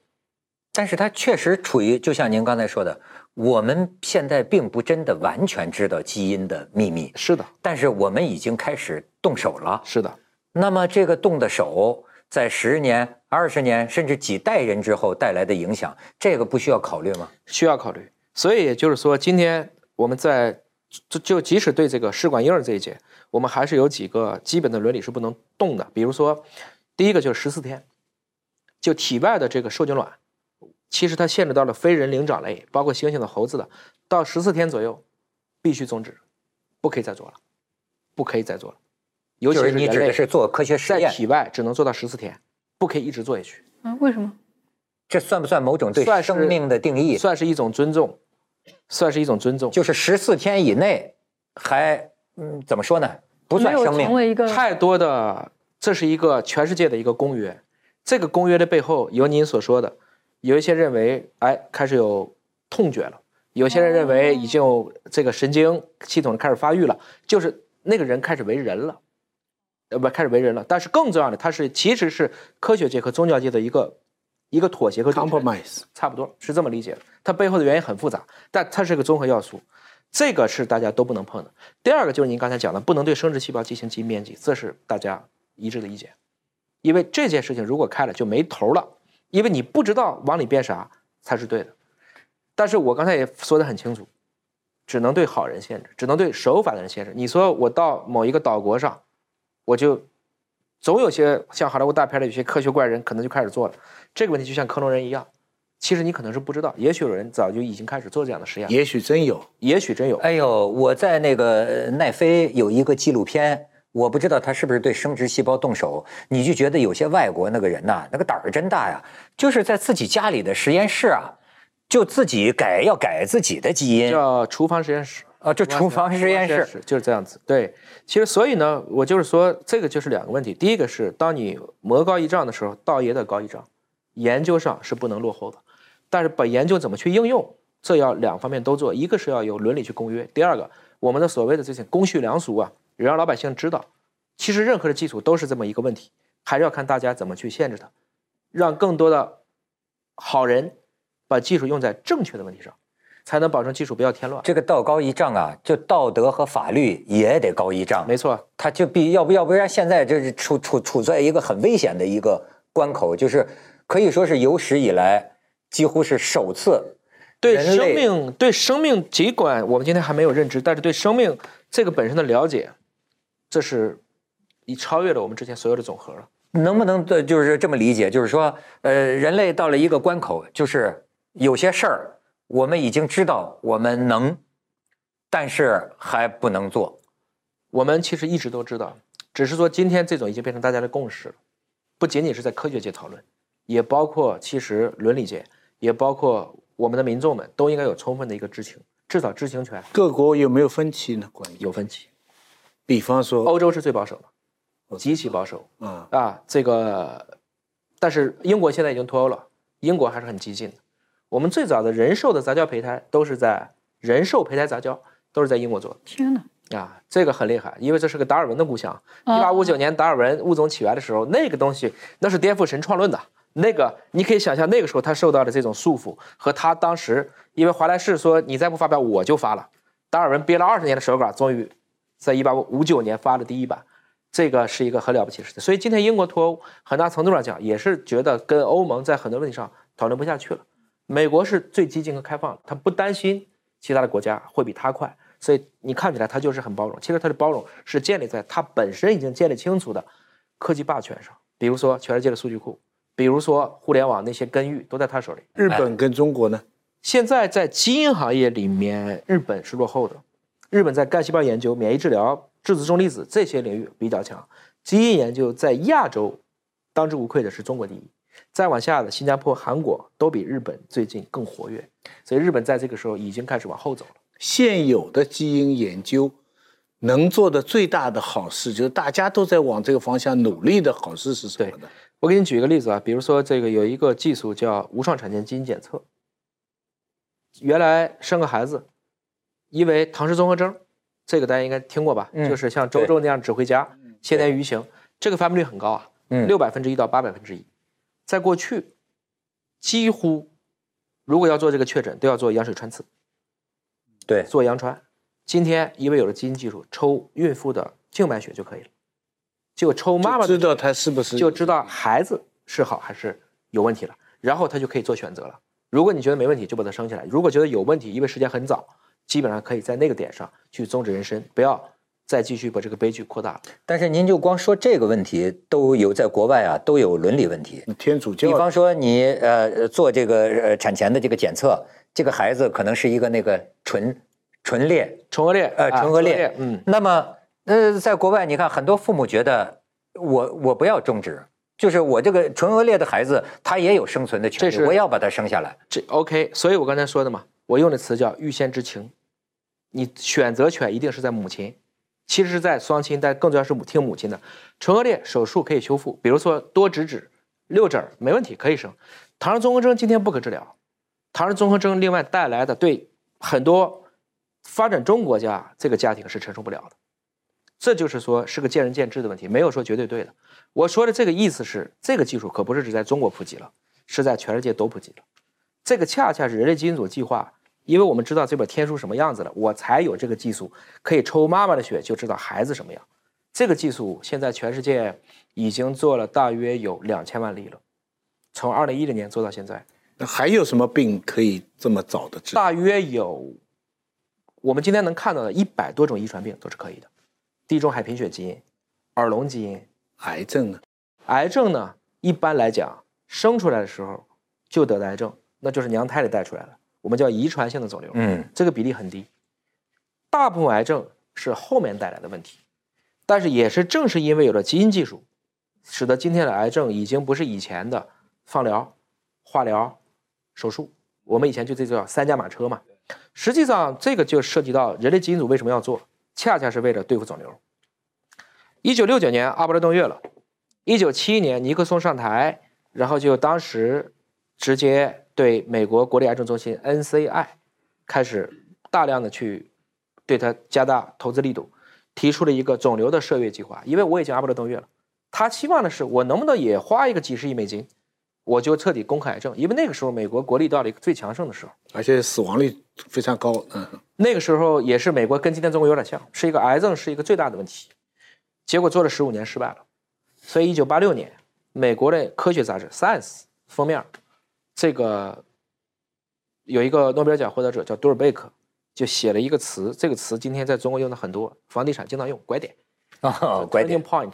但是它确实处于，就像您刚才说的，我们现在并不真的完全知道基因的秘密，是的，但是我们已经开始动手了。是的。那么这个动的手，在十年、二十年甚至几代人之后带来的影响，这个不需要考虑吗？需要考虑。所以也就是说，今天我们在就就即使对这个试管婴儿这一节，我们还是有几个基本的伦理是不能动的。比如说，第一个就是十四天，就体外的这个受精卵，其实它限制到了非人灵长类，包括猩猩的、猴子的，到十四天左右必须终止，不可以再做了，不可以再做了。尤其就是你指的是做科学实验，在体外只能做到十四天，不可以一直做下去。啊，为什么？这算不算某种对算生命的定义？算是一种尊重，算是一种尊重。就是十四天以内还嗯怎么说呢？不算生命。成为一个太多的，这是一个全世界的一个公约。这个公约的背后，有您所说的，有一些认为，哎，开始有痛觉了；有些人认为已经有这个神经系统开始发育了，就是那个人开始为人了，呃，不，开始为人了。但是更重要的，它是其实是科学界和宗教界的一个一个妥协和 compromise。差不多是这么理解的。它背后的原因很复杂，但它是个综合要素，这个是大家都不能碰的。第二个就是您刚才讲的，不能对生殖细胞进行基因编辑，这是大家一致的意见。因为这件事情如果开了就没头了，因为你不知道往里变啥才是对的。但是我刚才也说得很清楚，只能对好人限制，只能对守法的人限制。你说我到某一个岛国上，我就总有些像好莱坞大片的有些科学怪人可能就开始做了这个问题，就像克隆人一样。其实你可能是不知道，也许有人早就已经开始做这样的实验，也许真有，也许真有。哎呦，我在那个呃奈飞有一个纪录片，我不知道他是不是对生殖细胞动手，你就觉得有些外国那个人呐，那个胆儿真大呀，就是在自己家里的实验室啊，就自己改要改自己的基因叫厨房实验室啊，就厨房实验室就是这样子。对，其实所以呢，我就是说，这个就是两个问题。第一个是，当你魔高一丈的时候，道也得高一丈，研究上是不能落后的，但是把研究怎么去应用，这要两方面都做。一个是要有伦理去公约，第二个，我们的所谓的这些公序良俗啊，也让老百姓知道，其实任何的基础都是这么一个问题，还是要看大家怎么去限制它，让更多的好人把技术用在正确的问题上，才能保证技术不要添乱。这个道高一丈啊，就道德和法律也得高一丈。没错，他就必要不要不然现在就是处处处在一个很危险的一个关口，就是可以说是有史以来几乎是首次对生命，对生命，尽管我们今天还没有认知，但是对生命这个本身的了解，这是已超越了我们之前所有的总和了。能不能的就是这么理解？就是说，呃，人类到了一个关口，就是有些事儿我们已经知道我们能，但是还不能做。我们其实一直都知道，只是说今天这种已经变成大家的共识了，不仅仅是在科学界讨论，也包括其实伦理界，也包括我们的民众们都应该有充分的一个知情，至少知情权各国有没有分歧呢？关于有分歧。比方说，欧洲是最保守的，极其保守啊，啊，这个，但是英国现在已经脱欧了，英国还是很激进的。我们最早的人寿的杂交胚胎都是在人寿胚胎杂交都是在英国做的。天哪！啊，这个很厉害，因为这是个达尔文的故乡。一啊八五九年达尔文物种起源的时候，那个东西那是颠覆神创论的。那个你可以想象，那个时候他受到的这种束缚，和他当时因为华莱士说你再不发表我就发了，达尔文憋了二十年的手稿，终于在一八五九年发了第一版。这个是一个很了不起的事情。所以今天英国脱欧，很大程度上讲也是觉得跟欧盟在很多问题上讨论不下去了。美国是最激进和开放的，他不担心其他的国家会比他快，所以你看起来他就是很包容。其实他的包容是建立在他本身已经建立清楚的科技霸权上，比如说全世界的数据库，比如说互联网那些根域都在他手里。日本跟中国呢？现在在基因行业里面，日本是落后的。日本在干细胞研究、免疫治疗、质子重离子这些领域比较强，基因研究在亚洲当之无愧的是中国第一。再往下的新加坡、韩国都比日本最近更活跃，所以日本在这个时候已经开始往后走了。现有的基因研究能做的最大的好事，就是大家都在往这个方向努力的好事是什么呢？我给你举一个例子啊，比如说这个有一个技术叫无创产前基因检测。原来生个孩子，因为唐氏综合征，这个大家应该听过吧？嗯就是像周周那样指挥家，千年鱼行，这个发病率很高啊，嗯六百分之一到八百分之一。在过去，几乎如果要做这个确诊，都要做羊水穿刺，对，做羊穿。今天因为有了基因技术，抽孕妇的静脉血就可以了，就抽妈妈的知道他是不是就知道孩子是好还是有问题了，然后他就可以做选择了。如果你觉得没问题，就把它生下来；如果觉得有问题，因为时间很早，基本上可以在那个点上去终止人身，不要再继续把这个悲剧扩大了。但是您就光说这个问题，都有在国外啊，都有伦理问题。天主教？比方说你呃做这个呃产前的这个检测，这个孩子可能是一个那个纯纯裂，唇腭裂，呃啊唇腭裂，嗯，那么呃在国外你看很多父母觉得我我不要终止，就是我这个唇腭裂的孩子他也有生存的权利，我要把他生下来。这 OK，所以我刚才说的嘛，我用的词叫预先知情，你选择权一定是在母亲，其实是在双亲，但更重要是母听母亲的。唇腭裂手术可以修复，比如说多植脂、六指儿没问题，可以生。唐氏综合征今天不可治疗，唐氏综合征另外带来的对很多发展中国家这个家庭是承受不了的。这就是说是个见仁见智的问题，没有说绝对对的。我说的这个意思是，这个技术可不是只在中国普及了，是在全世界都普及了。这个恰恰是人类基因组计划，因为我们知道这本天书什么样子了，我才有这个技术可以抽妈妈的血就知道孩子什么样。这个技术现在全世界已经做了大约有两千万例了，从二零一零年做到现在，那还有什么病可以这么早的治？大约有我们今天能看到的一百多种遗传病都是可以的，地中海贫血基因、耳聋基因、癌症呢？癌症呢，一般来讲生出来的时候就得的癌症，那就是娘胎里带出来的，我们叫遗传性的肿瘤。嗯，这个比例很低。大部分癌症是后面带来的问题，但是也是正是因为有了基因技术，使得今天的癌症已经不是以前的放疗、化疗、手术，我们以前就这叫三驾马车嘛。实际上，这个就涉及到人类基因组为什么要做，恰恰是为了对付肿瘤。一九六九年阿波罗登月了，一九七一年尼克松上台，然后就当时直接对美国国立癌症中心 NCI 开始大量的去对它加大投资力度，提出了一个肿瘤的射月计划。因为我已经阿波罗登月了，他期望的是我能不能也花一个几十亿美金，我就彻底攻克癌症。因为那个时候美国国力到了一个最强盛的时候，而且死亡率非常高。嗯，那个时候也是美国跟今天中国有点像，是一个癌症是一个最大的问题。结果做了十五年失败了，所以一九八六年，美国的科学杂志《Science》封面，这个有一个诺贝尔奖获得者叫杜尔贝克，就写了一个词，这个词今天在中国用的很多，房地产经常用，拐点。啊，拐点 point。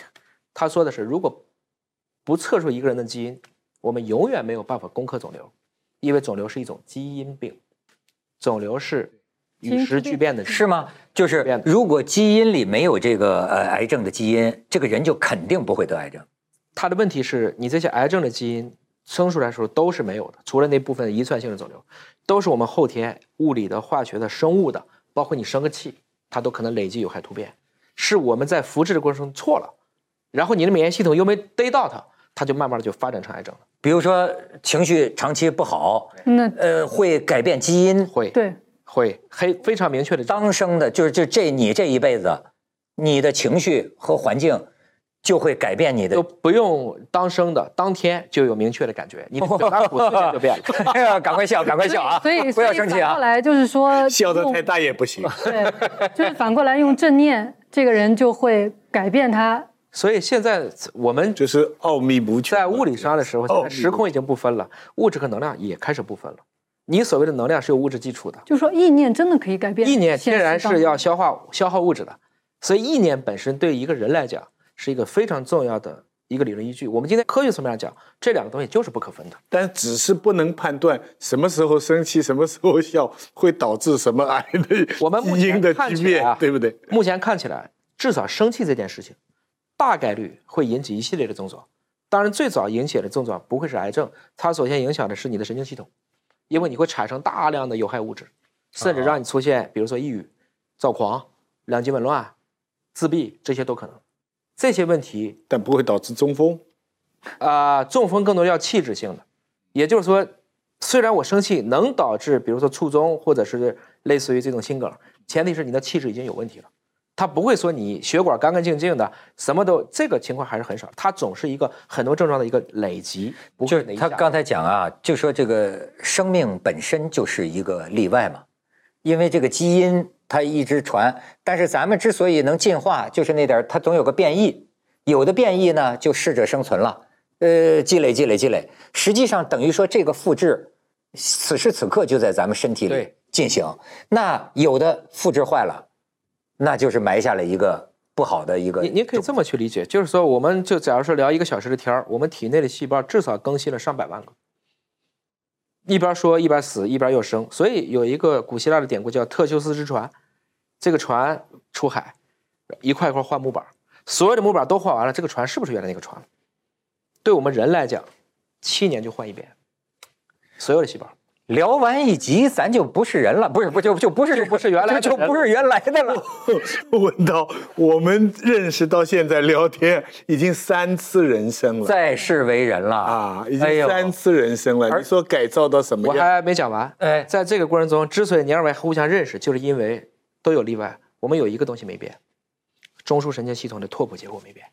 他说的是，如果不测出一个人的基因，我们永远没有办法攻克肿瘤，因为肿瘤是一种基因病，肿瘤是与时俱变的，是吗？就是如果基因里没有这个呃癌症的基因，这个人就肯定不会得癌症。他的问题是你这些癌症的基因生出来的时候都是没有的，除了那部分遗传性的肿瘤，都是我们后天物理的、化学的、生物的，包括你生个气，它都可能累积有害突变，是我们在复制的过程中错了，然后你的免疫系统又没逮到它，它就慢慢的就发展成癌症了。比如说情绪长期不好，那呃会改变基因，会对。会黑非常明确的当生的，就是就这你这一辈子，你的情绪和环境就会改变你的，都不用当生的，当天就有明确的感觉，你 <laughs> 表达五岁就变了。哎呀，赶快笑，赶快笑啊！所以不要生气啊！后来就是说，笑得太大也不行。<laughs> 对，就是反过来用正念，这个人就会改变他。所以现在我们就是奥秘不全，在物理上的时候，现在时空已经不分了，物质和能量也开始不分了。你所谓的能量是有物质基础的，就说意念真的可以改变。意念天然是要消化消耗物质的，所以意念本身对一个人来讲是一个非常重要的一个理论依据。我们今天科学层面上讲，这两个东西就是不可分的。但只是不能判断什么时候生气、什么时候笑会导致什么癌的我们基因的突变，对不对？目前看起来，至少生气这件事情，大概率会引起一系列的症状。当然，最早引起的症状不会是癌症，它首先影响的是你的神经系统。因为你会产生大量的有害物质，甚至让你出现，比如说抑郁、躁狂、两极紊乱、自闭，这些都可能。这些问题，但不会导致中风。啊，中风更多要器质性的，也就是说，虽然我生气能导致，比如说卒中，或者是类似于这种心梗，前提是你的气质已经有问题了。他不会说你血管干干净净的，什么都这个情况还是很少。它总是一个很多症状的一个累积。就是他刚才讲啊，就说这个生命本身就是一个例外嘛，因为这个基因它一直传，但是咱们之所以能进化，就是那点它总有个变异，有的变异呢就适者生存了，呃，积累积累积累，实际上等于说这个复制，此时此刻就在咱们身体里进行。那有的复制坏了。那就是埋下了一个不好的一个。您您可以这么去理解，就是说，我们就假如说聊一个小时的天儿，我们体内的细胞至少更新了上百万个，一边说一边死，一边又生。所以有一个古希腊的典故叫特修斯之船，这个船出海，一块一块换木板，所有的木板都换完了，这个船是不是原来那个船？对我们人来讲，七年就换一遍，所有的细胞。聊完一集，咱就不是人了，不是不就就不是不是原来就不是原来的了。<laughs> 问到我们认识到现在聊天已经三次人生了，再世为人了啊，已经三次人生了。你说改造到什么样？我还没讲完。哎，在这个过程中，之所以你二位互相认识，就是因为都有例外。我们有一个东西没变，中枢神经系统的拓扑结构没变。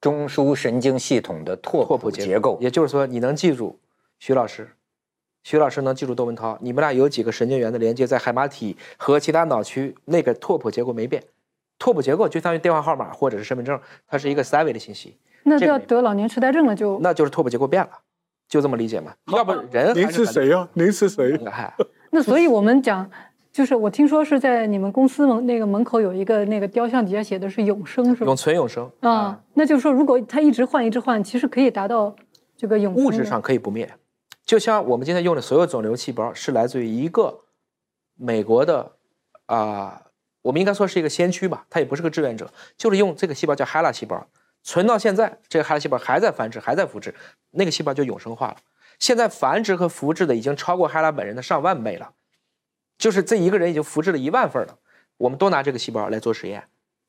中枢神经系统的拓扑结构，也就是说，你能记住徐老师。徐老师能记住窦文涛，你们俩有几个神经元的连接在海马体和其他脑区，那个拓扑结构没变，拓扑结构就相当于电话号码或者是身份证，它是一个三维的信息。那要得老年痴呆症了就？那就是拓扑结构变了，就这么理解嘛？要不人您是谁呀？您是谁？<laughs> 那所以我们讲，就是我听说是在你们公司门那个门口有一个那个雕像，底下写的是永生，是吧？永存永生啊，那就是说如果它一直换一直换，其实可以达到这个永物质上可以不灭。就像我们今天用的所有肿瘤细胞是来自于一个美国的啊，我们应该说是一个先驱吧，他也不是个志愿者，就是用这个细胞叫 HeLa 细胞存到现在，这个 HeLa 细胞还在繁殖，还在复制，那个细胞就永生化了。现在繁殖和复制的已经超过 Hela 本人的上万倍了，就是这一个人已经复制了一万份了。我们都拿这个细胞来做实验，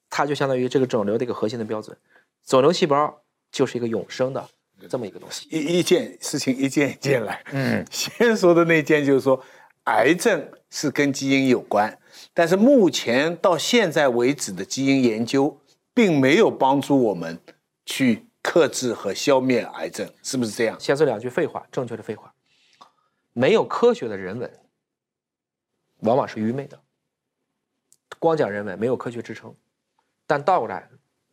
它就相当于这个肿瘤的一个核心的标准。肿瘤细胞就是一个永生的这么一个东西。一一件事情一件一件来。嗯，<laughs> 先说的那件就是说，癌症是跟基因有关，但是目前到现在为止的基因研究，并没有帮助我们去克制和消灭癌症，是不是这样？先说两句废话，正确的废话。没有科学的人文，往往是愚昧的。光讲人文没有科学支撑，但倒过来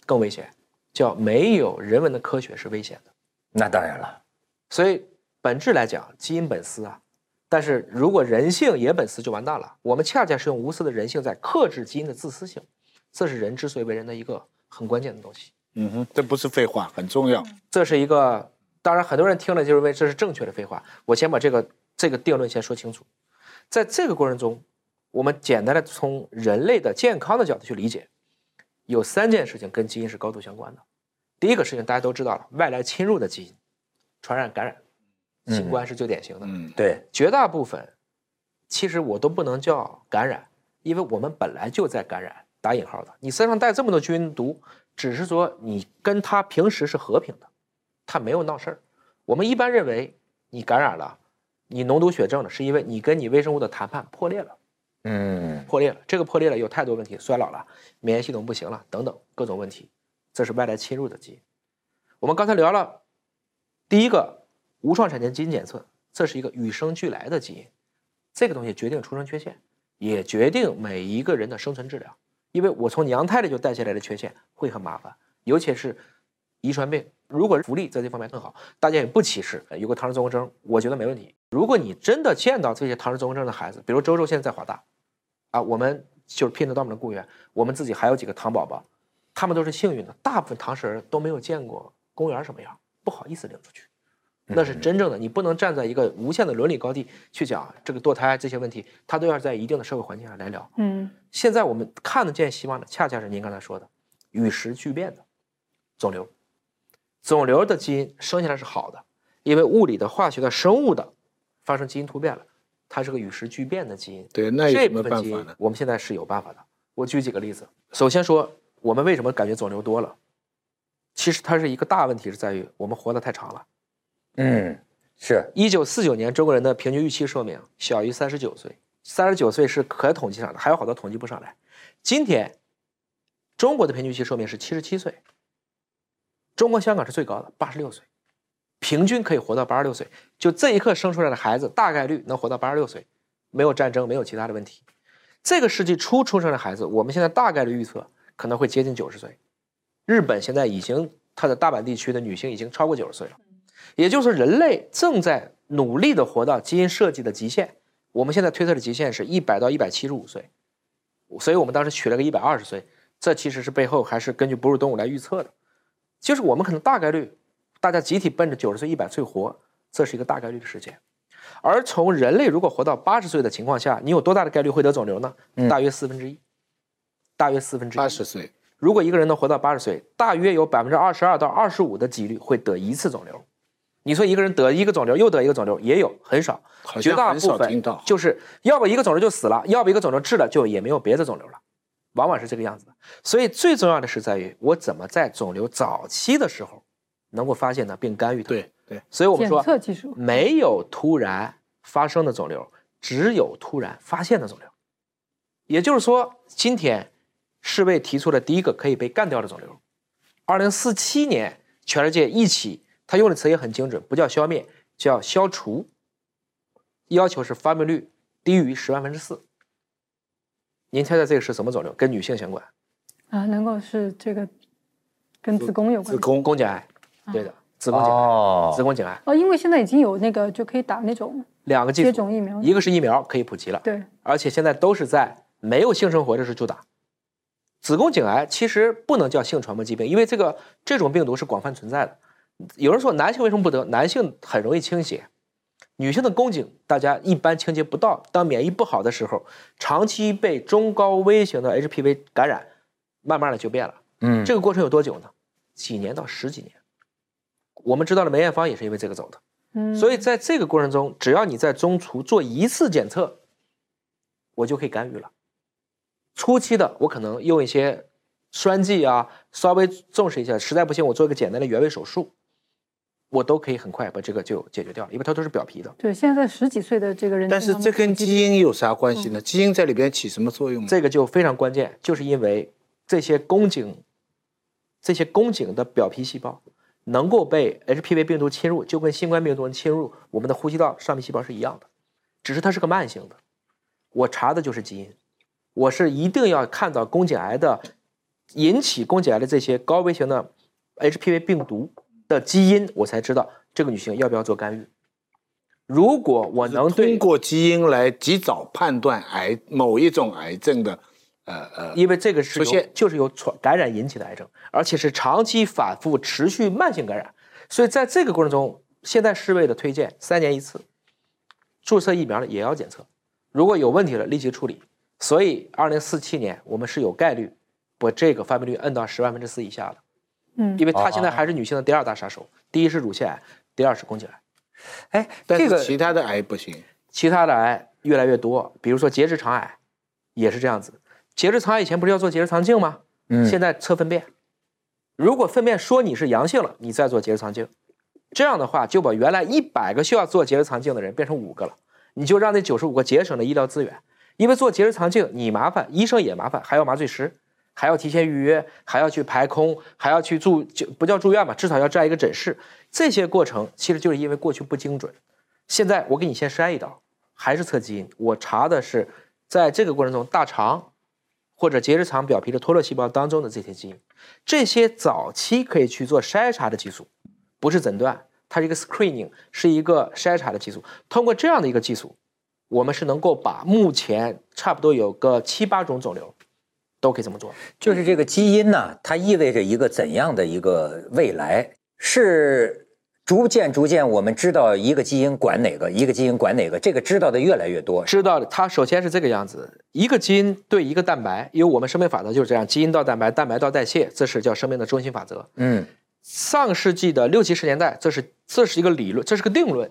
更危险，叫没有人文的科学是危险的。那当然了，所以本质来讲，基因本私啊，但是如果人性也本私就完蛋了。我们恰恰是用无私的人性在克制基因的自私性，这是人之所以为人的一个很关键的东西。嗯哼，这不是废话，很重要。这是一个，当然很多人听了就是为这是正确的废话。我先把这个这个定论先说清楚，在这个过程中。我们简单的从人类的健康的角度去理解，有三件事情跟基因是高度相关的。第一个事情大家都知道了，外来侵入的基因，传染感染，新冠是最典型的。嗯，对，绝大部分其实我都不能叫感染，因为我们本来就在感染，打引号的。你身上带这么多菌毒，只是说你跟他平时是和平的，他没有闹事儿。我们一般认为你感染了，你脓毒血症了，是因为你跟你微生物的谈判破裂了。嗯，破裂了，这个破裂了有太多问题，衰老了，免疫系统不行了，等等各种问题，这是外来侵入的基因。我们刚才聊了第一个无创产前基因检测，这是一个与生俱来的基因，这个东西决定出生缺陷，也决定每一个人的生存质量。因为我从娘胎里就带下来的缺陷会很麻烦，尤其是遗传病。如果福利在这方面更好，大家也不歧视，有个唐氏综合征，我觉得没问题。如果你真的见到这些唐氏综合征的孩子，比如周周现在在华大。啊，我们就是聘得到我们的雇员，我们自己还有几个糖宝宝，他们都是幸运的。大部分唐氏儿都没有见过公园什么样，不好意思领出去。那是真正的，你不能站在一个无限的伦理高地去讲这个堕胎这些问题，他都要在一定的社会环境下来聊。嗯，现在我们看得见希望的，恰恰是您刚才说的与时俱变的肿瘤。肿瘤的基因生下来是好的，因为物理的、化学的、生物的发生基因突变了。它是个与时俱变的基因，对，那有什么办法呢？我们现在是有办法的。我举几个例子。首先说，我们为什么感觉肿瘤多了？其实它是一个大问题，是在于我们活得太长了。嗯，是一九四九年中国人的平均预期寿命小于三十九岁，三十九岁是可统计上的，还有好多统计不上来。今天中国的平均预期寿命是七十七岁，中国香港是最高的八十六岁。平均可以活到八十六岁，就这一刻生出来的孩子，大概率能活到八十六岁，没有战争，没有其他的问题。这个世纪初出生的孩子，我们现在大概率预测可能会接近九十岁。日本现在已经，它的大阪地区的女性已经超过九十岁了，也就是人类正在努力的活到基因设计的极限。我们现在推测的极限是一百到一百七十五岁，所以我们当时取了个一百二十岁，这其实是背后还是根据哺乳动物来预测的，就是我们可能大概率。大家集体奔着九十岁、一百岁活，这是一个大概率的事件。而从人类如果活到八十岁的情况下，你有多大的概率会得肿瘤呢？大约四分之一，大约四分之一。八十岁，如果一个人能活到八十岁，大约有百分之二十二到二十五的几率会得一次肿瘤。你说一个人得一个肿瘤又得一个肿瘤，也有很少，绝大部分就是要不一个肿瘤就死了，要不一个肿瘤治了就也没有别的肿瘤了，往往是这个样子的。所以最重要的是在于我怎么在肿瘤早期的时候。能够发现它并干预它。对对，所以我们说，测技术没有突然发生的肿瘤，只有突然发现的肿瘤。也就是说，今天世卫提出了第一个可以被干掉的肿瘤。二零四七年，全世界一起，他用的词也很精准，不叫消灭，叫消除。要求是发病率低于十万分之四。您猜猜这个是什么肿瘤？跟女性相关？啊，能够是这个跟子宫有关？子宫宫颈癌。对的，子宫颈癌，子宫颈癌哦，因为现在已经有那个就可以打那种两个接种疫苗，一个是疫苗可以普及了，对，而且现在都是在没有性生活的时候就打。子宫颈癌其实不能叫性传播疾病，因为这个这种病毒是广泛存在的。有人说男性为什么不得？男性很容易倾斜，女性的宫颈大家一般清洁不到，当免疫不好的时候，长期被中高危型的 HPV 感染，慢慢的就变了。嗯，这个过程有多久呢？几年到十几年。我们知道了梅艳芳也是因为这个走的，嗯所以在这个过程中，只要你在中途做一次检测，我就可以干预了。初期的我可能用一些栓剂啊，稍微重视一下，实在不行我做一个简单的原位手术，我都可以很快把这个就解决掉，因为它都是表皮的。对，现在十几岁的这个人，但是这跟基因有啥关系呢？基因在里边起什么作用？这个就非常关键，就是因为这些宫颈，这些宫颈的表皮细胞能够被 HPV 病毒侵入，就跟新冠病毒侵入我们的呼吸道上皮细胞是一样的，只是它是个慢性的。我查的就是基因，我是一定要看到宫颈癌的引起宫颈癌的这些高危型的 HPV 病毒的基因，我才知道这个女性要不要做干预。如果我能通过基因来及早判断癌某一种癌症的，呃呃，因为这个是由就是由传感染引起的癌症，而且是长期反复、持续慢性感染，所以在这个过程中，现在世卫的推荐三年一次，注射疫苗的也要检测，如果有问题了立即处理。所以二零四七年我们是有概率把这个发病率摁到十万分之四以下的，嗯因为它现在还是女性的第二大杀手，第一是乳腺癌，第二是宫颈癌，哎，但这个是其他的癌不行。其他的癌越来越多，比如说结直肠癌也是这样子。结直肠癌以前不是要做结直肠镜吗？嗯现在测粪便，如果粪便说你是阳性了，你再做结直肠镜，这样的话就把原来一百个需要做结直肠镜的人变成五个了，你就让那九十五个节省了医疗资源。因为做结直肠镜你麻烦，医生也麻烦，还要麻醉师，还要提前预约，还要去排空，还要去住就不叫住院吧，至少要占一个诊室。这些过程其实就是因为过去不精准。现在我给你先筛一刀，还是测基因，我查的是在这个过程中大肠或者结直肠表皮的脱落细胞当中的这些基因，这些早期可以去做筛查的技术，不是诊断，它是一个 screening，是一个筛查的技术。通过这样的一个技术，我们是能够把目前差不多有个七八种肿瘤都可以这么做。就是这个基因呢，它意味着一个怎样的一个未来？是逐渐逐渐，我们知道一个基因管哪个，一个基因管哪个，这个知道的越来越多。知道的，它首先是这个样子：一个基因对一个蛋白，因为我们生命法则就是这样，基因到蛋白，蛋白到代谢，这是叫生命的中心法则。嗯，上世纪的六七十年代，这是这是一个理论，这是个定论。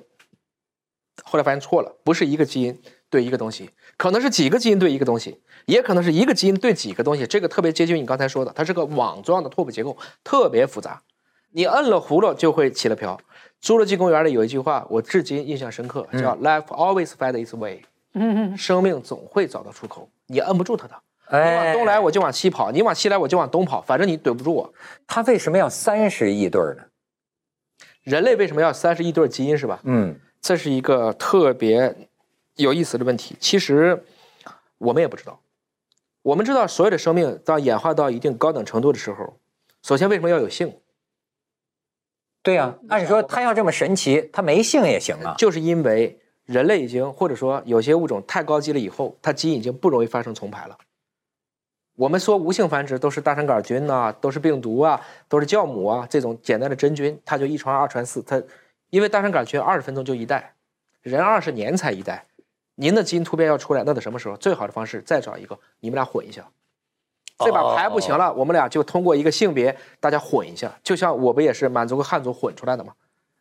后来发现错了，不是一个基因对一个东西，可能是几个基因对一个东西，也可能是一个基因对几个东西。这个特别接近于你刚才说的，它是个网状的拓扑结构，特别复杂。你摁了葫芦就会起了瓢。侏罗纪公园里有一句话，我至今印象深刻，叫 “Life always finds its way”，嗯嗯生命总会找到出口，你摁不住它的。<laughs> 你哎往东来我就往西跑，你往西来我就往东跑，反正你怼不住我。它为什么要三十亿对儿呢？人类为什么要三十亿对基因是吧？嗯，这是一个特别有意思的问题。其实我们也不知道。我们知道，所有的生命到演化到一定高等程度的时候，首先为什么要有性？对呀、按说它要这么神奇，它没性也行啊。就是因为人类已经或者说有些物种太高级了以后，它基因已经不容易发生重排了。我们说无性繁殖都是大肠杆菌呐、都是病毒啊，都是酵母啊这种简单的真菌，它就一传二传四。它因为大肠杆菌二十分钟就一代，人二十年才一代。您的基因突变要出来，那得什么时候？最好的方式再找一个，你们俩混一下。这把牌不行了，我们俩就通过一个性别，大家混一下。就像我不也是满族和汉族混出来的吗？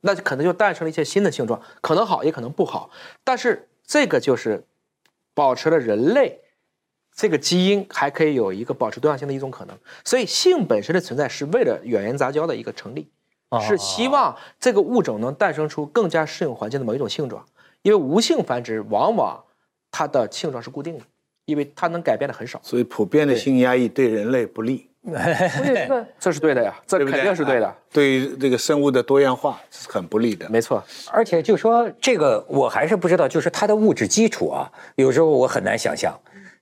那可能就诞生了一些新的性状，可能好也可能不好。但是这个就是保持了人类这个基因还可以有一个保持多样性的一种可能。所以性本身的存在是为了远缘杂交的一个成立，是希望这个物种能诞生出更加适应环境的某一种性状。因为无性繁殖往往它的性状是固定的，因为它能改变的很少。所以普遍的性压抑对人类不利，我有一个这是对的呀，这？肯定是对的，对于这个生物的多样化是很不利的。没错。而且就说这个，我还是不知道，就是它的物质基础啊，有时候我很难想象。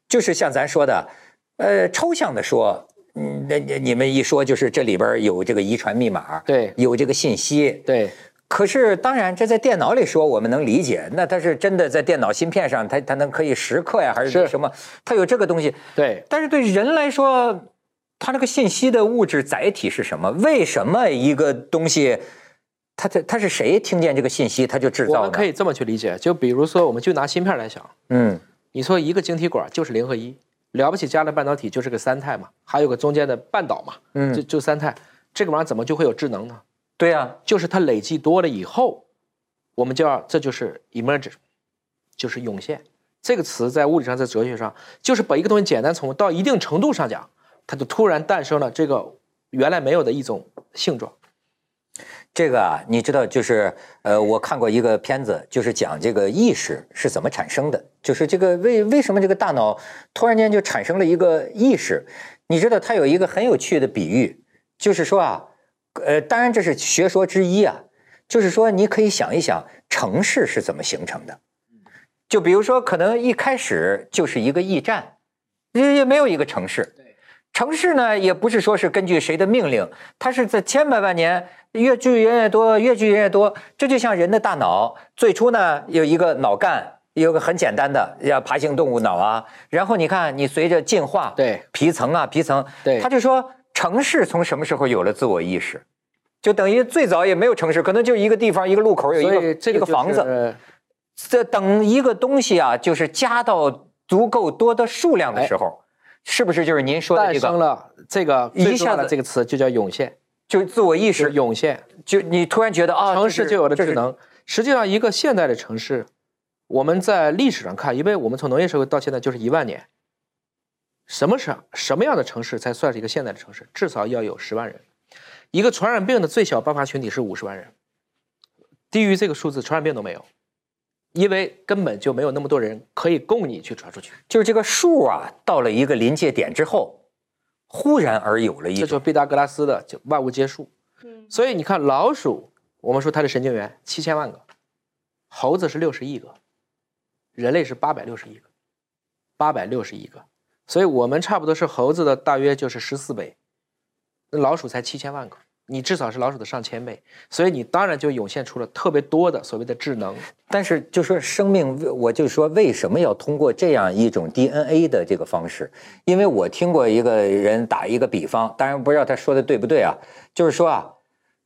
就是像咱说的，呃，抽象的说，嗯，那那你们一说，就是这里边有这个遗传密码，对有这个信息，对，可是，当然，这在电脑里说我们能理解，那它是真的在电脑芯片上，它它能可以时刻呀，还是是什么？它有这个东西。对，但是对人来说，它这个信息的物质载体是什么？为什么一个东西，它它它是谁听见这个信息，它就制造的？我们可以这么去理解，就比如说，我们就拿芯片来想，嗯，你说一个晶体管就是零和一，了不起加了半导体就是个三态嘛，还有个中间的半导嘛，嗯就就三态，这个玩意儿怎么就会有智能呢？对呀、就是它累积多了以后，我们叫这就是 emerge，就是涌现。这个词在物理上，在哲学上，就是把一个东西简单从到一定程度上讲，它就突然诞生了这个原来没有的一种性状。这个啊，你知道，就是呃，我看过一个片子，就是讲这个意识是怎么产生的，就是这个为为什么这个大脑突然间就产生了一个意识？你知道，它有一个很有趣的比喻，就是说啊，呃，当然这是学说之一啊，就是说你可以想一想，城市是怎么形成的？就比如说，可能一开始就是一个驿站，也也没有一个城市。城市呢，也不是说是根据谁的命令，它是在千百万年越聚人越多，越聚人越多。这就像人的大脑，最初呢有一个脑干，有个很简单的要爬行动物脑啊。然后你看，你随着进化，对皮层啊皮层，对，他就说城市从什么时候有了自我意识？就等于最早也没有城市，可能就一个地方一个路口有一个一个房子。这等一个东西啊，就是加到足够多的数量的时候，是不是就是您说的这个？诞生了这个一下子这个词就叫涌现，就是自我意识涌现。就你突然觉得啊，城市就有了智能。实际上，一个现代的城市，我们在历史上看，因为我们从农业社会到现在就是一万年，什么是什么样的城市才算是一个现代的城市？至少要有十万人。一个传染病的最小爆发群体是五十万人，低于这个数字，传染病都没有。因为根本就没有那么多人可以供你去传出去，就是这个数啊，到了一个临界点之后，忽然而有了一，这就毕达哥拉斯的就万物皆数。嗯，所以你看老鼠，我们说它的神经元七千万个，猴子是六十亿个，人类是八百六十亿个，八百六十亿个，所以我们差不多是猴子的大约就是十四倍，那老鼠才七千万个。你至少是老鼠的上千倍，所以你当然就涌现出了特别多的所谓的智能。但是就说生命，我就说为什么要通过这样一种 DNA 的这个方式？因为我听过一个人打一个比方，当然不知道他说的对不对啊，就是说啊，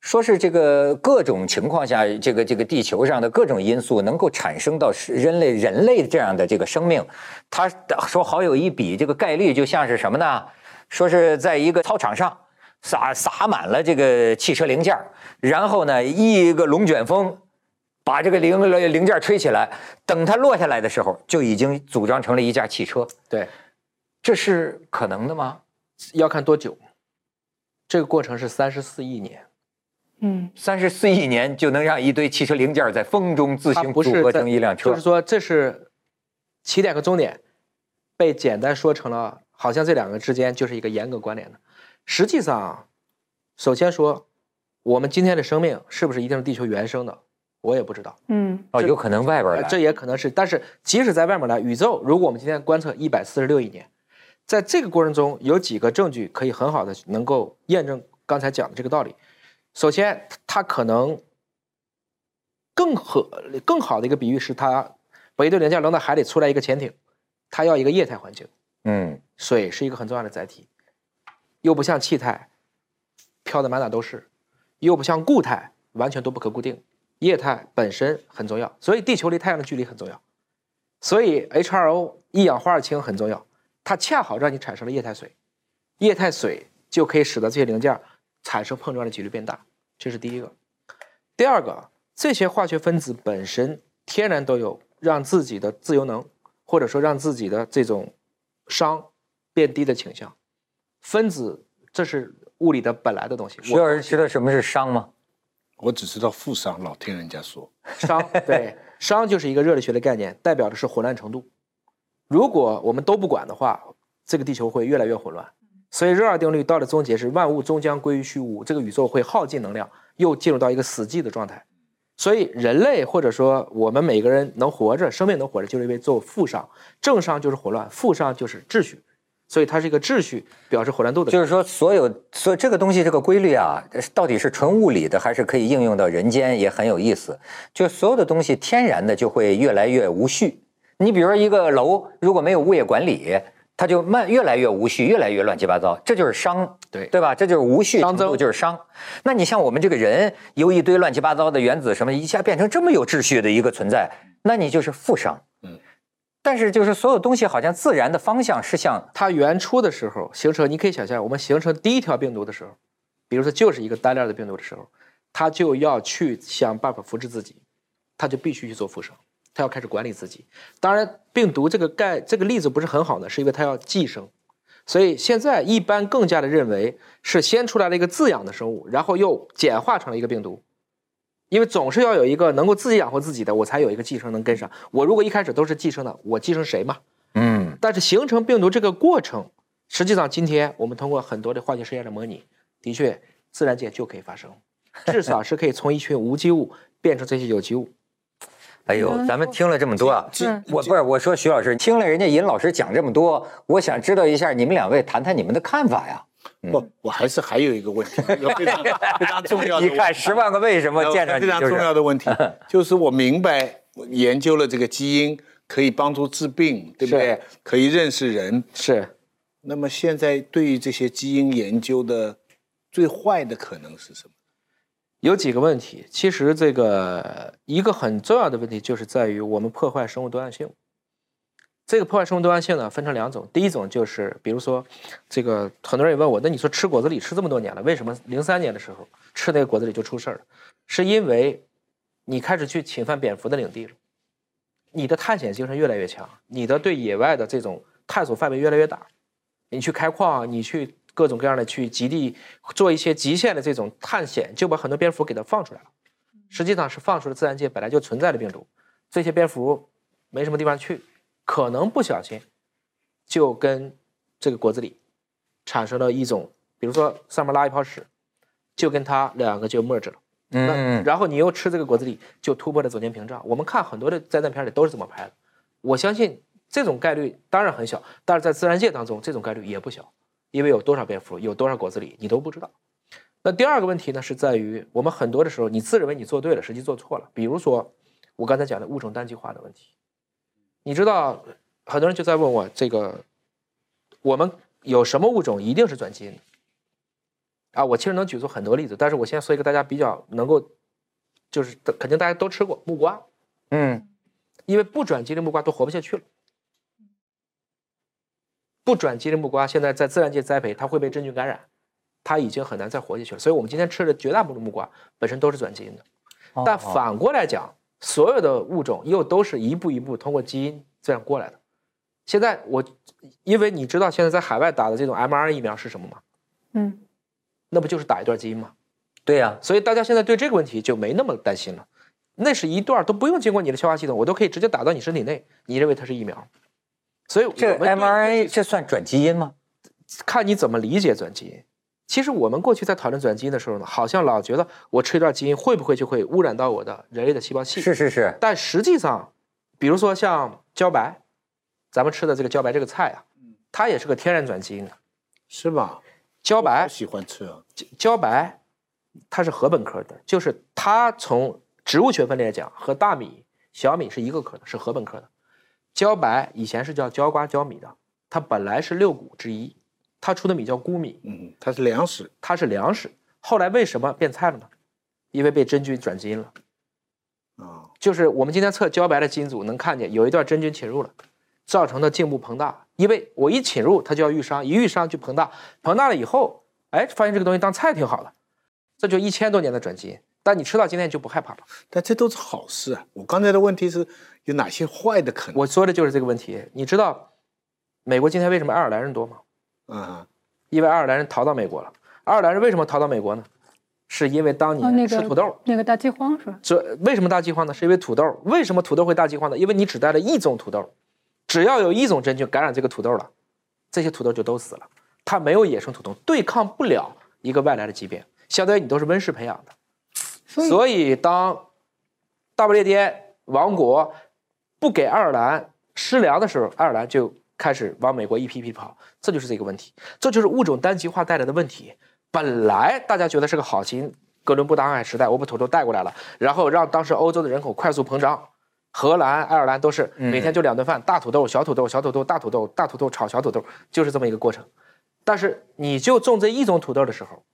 说是这个各种情况下，这个这个地球上的各种因素能够产生到人类人类这样的这个生命，他说好有一比这个概率，就像是什么呢？说是在一个操场上。撒撒满了这个汽车零件然后呢，一个龙卷风把这个零零件吹起来，等它落下来的时候，就已经组装成了一架汽车。对，这是可能的吗？要看多久。这个过程是三十四亿年。嗯，三十四亿年就能让一堆汽车零件在风中自行组合成一辆车。就是说，这是起点和终点被简单说成了，好像这两个之间就是一个严格关联的。实际上，首先说，我们今天的生命是不是一定是地球原生的？我也不知道。嗯，哦，有可能外边来，这也可能是。但是，即使在外面来，宇宙，如果我们今天观测一百四十六亿年，在这个过程中，有几个证据可以很好的能够验证刚才讲的这个道理。首先，它可能更合更好的一个比喻是，它把一堆零件扔到海里，出来一个潜艇，它要一个液态环境。嗯，水是一个很重要的载体。又不像气态，飘的满哪都是；又不像固态，完全都不可固定。液态本身很重要，所以地球离太阳的距离很重要。所以 H2O 一氧化二氢很重要，它恰好让你产生了液态水。液态水就可以使得这些零件产生碰撞的几率变大，这是第一个。第二个，这些化学分子本身天然都有让自己的自由能，或者说让自己的这种熵变低的倾向。分子，这是物理的本来的东西。徐老师知道什么是熵吗？我只知道负熵，老听人家说。熵，对，熵就是一个热力学的概念，代表的是混乱程度。如果我们都不管的话，这个地球会越来越混乱。所以热二定律到了终结是万物终将归于虚无，这个宇宙会耗尽能量，又进入到一个死寂的状态。所以人类或者说我们每个人能活着，生命能活着，就是因为做负熵。正熵就是混乱，负熵就是秩序。所以它是一个秩序，表示混乱度的。就是说，所有所以这个东西这个规律啊，到底是纯物理的，还是可以应用到人间，也很有意思。就所有的东西天然的就会越来越无序。你比如说一个楼，如果没有物业管理，它就慢越来越无序，越来越乱七八糟，这就是熵，对对吧？这就是无序程度就是熵。那你像我们这个人，由一堆乱七八糟的原子什么，一下变成这么有秩序的一个存在，那你就是负熵。嗯。但是，就是所有东西好像自然的方向是向它原初的时候形成。你可以想象，我们形成第一条病毒的时候，比如说就是一个单链的病毒的时候，它就要去想办法复制自己。它就必须去做复生，它要开始管理自己。当然，病毒这个概这个例子不是很好呢，是因为它要寄生。所以现在一般更加的认为是先出来了一个自养的生物，然后又简化成了一个病毒，因为总是要有一个能够自己养活自己的，我才有一个寄生能跟上。我如果一开始都是寄生的，我寄生谁嘛？嗯，但是形成病毒这个过程，实际上今天我们通过很多的化学实验的模拟，的确自然界就可以发生，至少是可以从一群无机物变成这些有机物。哎呦，咱们听了这么多啊，嗯我不是我说徐老师听了人家尹老师讲这么多，我想知道一下你们两位谈谈你们的看法呀。不，我还是还有一个问题，一个非常 <laughs> 非常重要的问题。你看《十万个为什么》见着你非常重要的问题，<laughs> 就是我明白研究了这个基因可以帮助治病，对不对？可以认识人。是，那么现在对于这些基因研究的最坏的可能是什么？有几个问题，其实这个一个很重要的问题就是在于我们破坏生物多样性。这个破坏生物多样性呢，分成两种。第一种就是，比如说，这个很多人也问我，那你说吃果子狸吃这么多年了，为什么零三年的时候吃那个果子狸就出事儿了？是因为你开始去侵犯蝙蝠的领地了，你的探险精神越来越强，你的对野外的这种探索范围越来越大，你去开矿，你去各种各样的去极地做一些极限的这种探险，就把很多蝙蝠给它放出来了。实际上是放出了自然界本来就存在的病毒，这些蝙蝠没什么地方去，可能不小心就跟这个果子狸产生了一种，比如说上面拉一泡屎，就跟它两个就 merge 了。那嗯，然后你又吃这个果子狸，就突破了走间屏障。我们看很多的灾难片里都是这么拍的。我相信这种概率当然很小，但是在自然界当中，这种概率也不小，因为有多少蝙蝠，有多少果子狸，你都不知道。那第二个问题呢，是在于我们很多的时候，你自认为你做对了，实际做错了。比如说我刚才讲的物种单极化的问题，你知道，很多人就在问我这个，我们有什么物种一定是转基因的？啊，我其实能举出很多例子，但是我先说一个大家比较能够，就是肯定大家都吃过木瓜，嗯，因为不转基因的木瓜都活不下去了。不转基因的木瓜现在在自然界栽培，它会被真菌感染，它已经很难再活下去了。所以我们今天吃的绝大部分木瓜本身都是转基因的。但反过来讲，所有的物种又都是一步一步通过基因这样过来的。现在我，因为你知道现在在海外打的这种 mRNA 疫苗是什么吗？嗯，那不就是打一段基因吗？对呀，所以大家现在对这个问题就没那么担心了。那是一段都不用经过你的消化系统，我都可以直接打到你身体内，你认为它是疫苗？所以这 mRNA 这算转基因吗？看你怎么理解转基因。其实我们过去在讨论转基因的时候呢，好像老觉得我吃一段基因会不会就会污染到我的人类的细胞系？是是是，但实际上，比如说像茭白，咱们吃的这个茭白这个菜啊，它也是个天然转基因的。是吧？茭白，我喜欢吃啊。茭白，它是禾本科的，就是它从植物学分类来讲，和大米、小米是一个科的，是禾本科的。茭白以前是叫茭瓜茭米的，它本来是六谷之一，它出的米叫谷米，嗯，它是粮食。它是粮食。后来为什么变菜了呢？因为被真菌转基因了。啊，就是我们今天测茭白的基因组能看见有一段真菌侵入了，造成的茎部膨大。因为我一侵入，它就要愈伤，一愈伤就膨大，膨大了以后，哎，发现这个东西当菜挺好的，这就一千多年的转基因。但你吃到今天就不害怕了。但这都是好事啊。我刚才的问题是有哪些坏的可能？我说的就是这个问题。你知道美国今天为什么爱尔兰人多吗？啊，因为爱尔兰人逃到美国了。爱尔兰人为什么逃到美国呢？是因为当哦，那个年吃土豆。那个大饥荒是吧？这为什么大饥荒呢？是因为土豆。为什么土豆会大饥荒呢？因为你只带了一种土豆，只要有一种真菌感染这个土豆了，这些土豆就都死了。它没有野生土豆，对抗不了一个外来的疾病，相当于你都是温室培养的。所以当大不列颠王国不给爱尔兰施粮的时候，爱尔兰就开始往美国一批批跑，这就是这个问题，这就是物种单极化带来的问题。本来大家觉得是个好心，哥伦布大航海时代，我把土豆带过来了，然后让当时欧洲的人口快速膨胀。荷兰、爱尔兰都是每天就两顿饭，大土豆、小土豆、小土豆、大土豆、大土豆炒小土豆，就是这么一个过程。但是你就种这一种土豆的时候，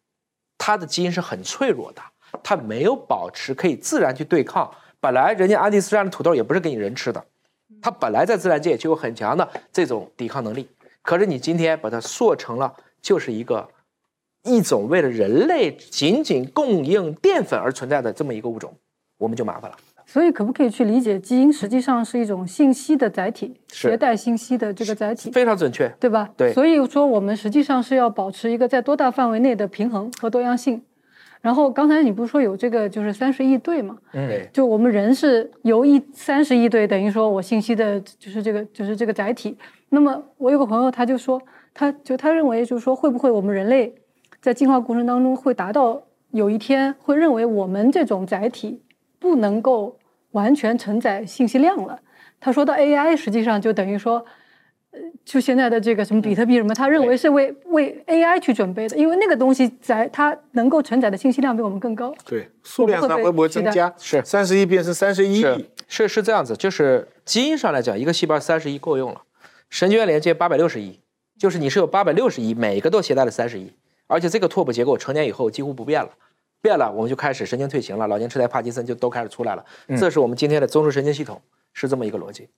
它的基因是很脆弱的，它没有保持可以自然去对抗。本来人家安第斯山的土豆也不是给你人吃的，它本来在自然界就有很强的这种抵抗能力。可是你今天把它塑成了就是一个一种为了人类仅仅供应淀粉而存在的这么一个物种，我们就麻烦了。所以可不可以去理解，基因实际上是一种信息的载体，是携带信息的这个载体，非常准确。对吧？对所以说我们实际上是要保持一个在多大范围内的平衡和多样性。然后刚才你不是说有这个就是三十亿对吗？对，就我们人是由一三十亿对，等于说我信息的就是这个就是这个载体。那么我有个朋友他就说，他就他认为就是说会不会我们人类在进化过程当中会达到有一天会认为我们这种载体不能够完全承载信息量了。他说到 AI 实际上就等于说。呃，就现在的这个什么比特币什么，他认为是为为 AI 去准备的，因为那个东西载它能够承载的信息量比我们更高。对，数量上会不会增加？是三十亿变成三十一亿是，是是这样子，就是基因上来讲，一个细胞三十亿够用了，神经元连接八百六十亿，就是你是有八百六十亿，每个都携带了三十亿，而且这个拓扑结构成年以后几乎不变了，变了我们就开始神经退行了，老年痴呆、帕金森就都开始出来了，这是我们今天的中枢神经系统是这么一个逻辑。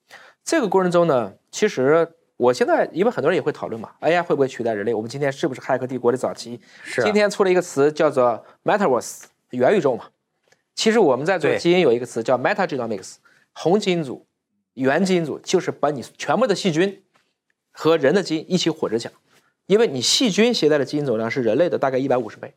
这个过程中呢，其实我现在因为很多人也会讨论嘛，AI 会不会取代人类？我们今天是不是骇客帝国的早期？是啊今天出了一个词叫做 Metaverse 元宇宙嘛。其实我们在做基因有一个词叫 metagenomics，红基因组、原基因组，就是把你全部的细菌和人的基因一起混着讲，因为你细菌携带的基因总量是人类的大概一百五十倍，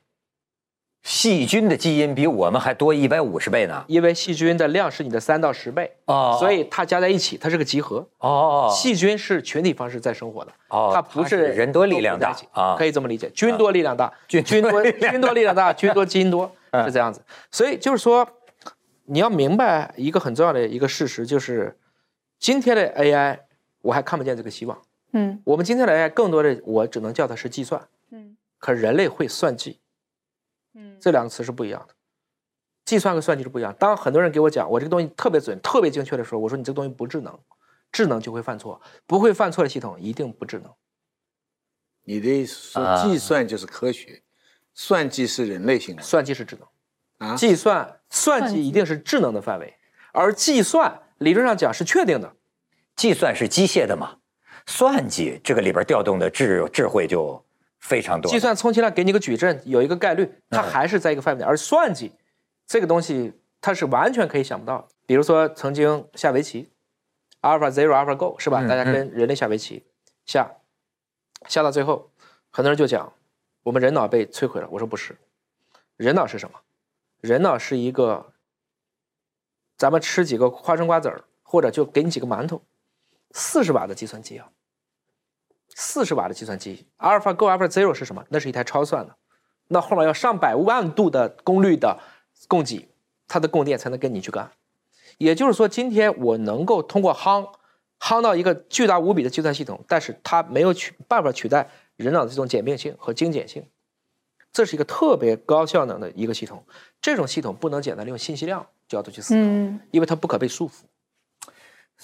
细菌的基因比我们还多一百五十倍呢。因为细菌的量是你的三到十倍，哦。所以它加在一起，它是个集合。哦，细菌是群体方式在生活的，哦它不是人多力量大啊。可以这么理解，菌多力量大，菌菌多多力量菌多力量大，菌多基因多 <laughs> 嗯。是这样子。所以就是说，你要明白一个很重要的一个事实，就是今天的 AI 我还看不见这个希望。嗯。我们今天的 AI 更多的我只能叫它是计算，嗯。可人类会算计，嗯这两个词是不一样的。计算和算计是不一样。当很多人给我讲我这个东西特别准、特别精确的时候，我说你这个东西不智能，智能就会犯错，不会犯错的系统一定不智能。你的意思说啊计算就是科学，算计是人类行为算计是智能，啊？计算算计一定是智能的范围，而计算理论上讲是确定的。计算是机械的嘛，算计这个里边调动的智智慧就非常多。计算充其量给你个矩阵，有一个概率，它还是在一个范围内。而算计这个东西，它是完全可以想不到的。比如说，曾经下围棋，Alpha Zero、Alpha Go 是吧？嗯大家跟人类下围棋，下下到最后，很多人就讲我们人脑被摧毁了。我说不是，人脑是什么？人脑是一个，咱们吃几个花生瓜子儿，或者就给你几个馒头，四十瓦的计算机啊，四十瓦的计算机，AlphaGo、AlphaZero 是什么？那是一台超算的，那后面要上百万度的功率的供给，它的供电才能跟你去干。也就是说，今天我能够通过夯夯到一个巨大无比的计算系统，但是它没有取办法取代人脑的这种简便性和精简性。这是一个特别高效能的一个系统，这种系统不能简单利用信息量角度去思考，嗯因为它不可被束缚。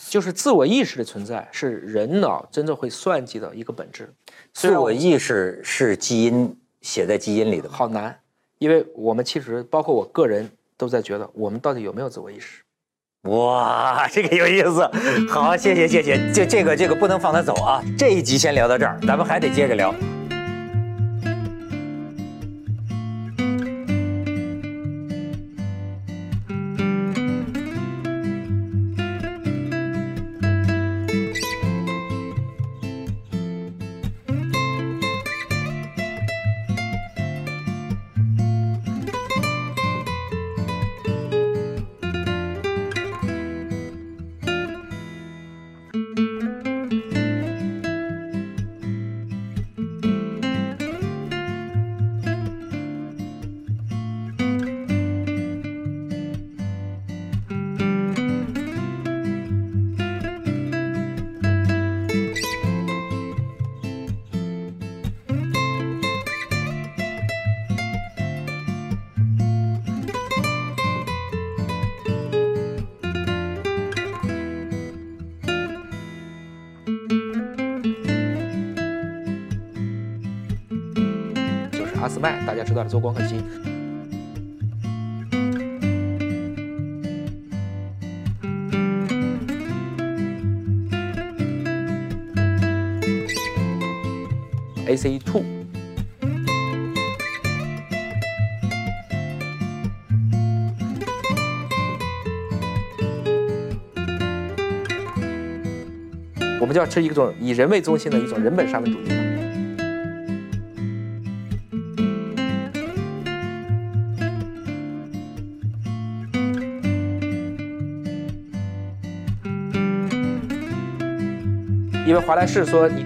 就是自我意识的存在是人脑真正会算计的一个本质。自我意识是基因写在基因里的吗？好难，因为我们其实包括我个人都在觉得，我们到底有没有自我意识？哇，这个有意思。好，谢谢谢谢，这这个这个不能放他走啊。这一集先聊到这儿，咱们还得接着聊。大家知道的做光刻机，AC two，我们就要吃一种以人为中心的一种人本沙文主义。华莱士说你。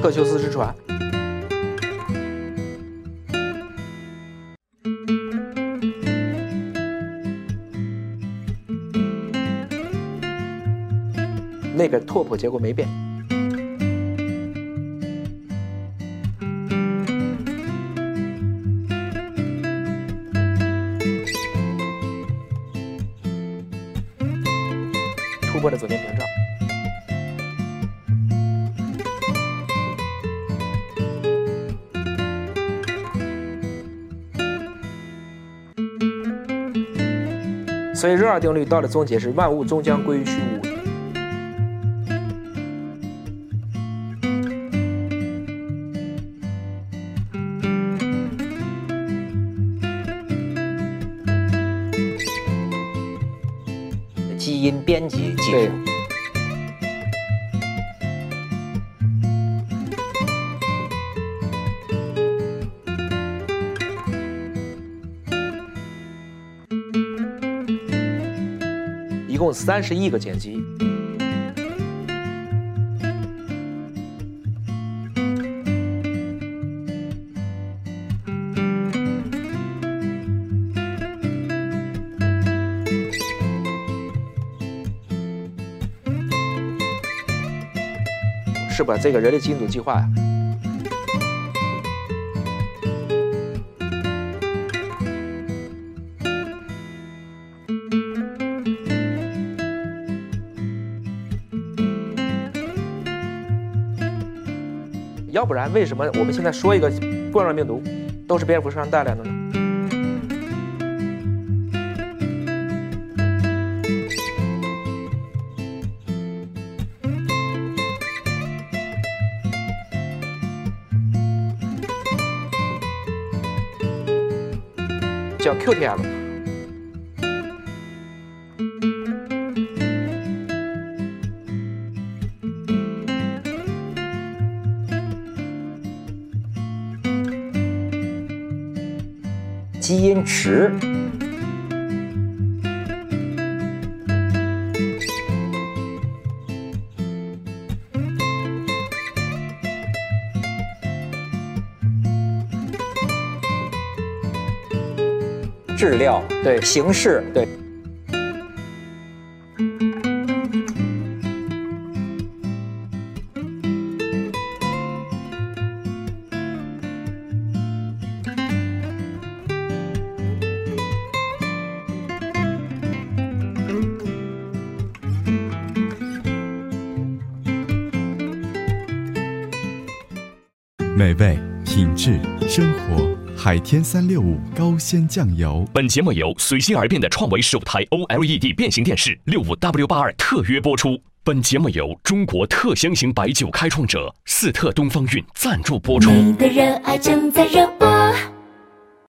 赫修斯之船，那个拓扑结果没变。定律到了终结是万物终将归于虚无。基因编辑技术。共三十亿个碱基。是把这个人类基因组计划呀，不然为什么我们现在说一个冠状病毒都是蝙蝠身上带来的呢？叫 QTL。十，质料对形式对。海天三六五高鲜酱油。本节目由随心而变的创维首台 OLED 变形电视六五 W 八二特约播出。本节目由中国特香型白酒开创者四特东方韵赞助播出。你的热爱正在热播。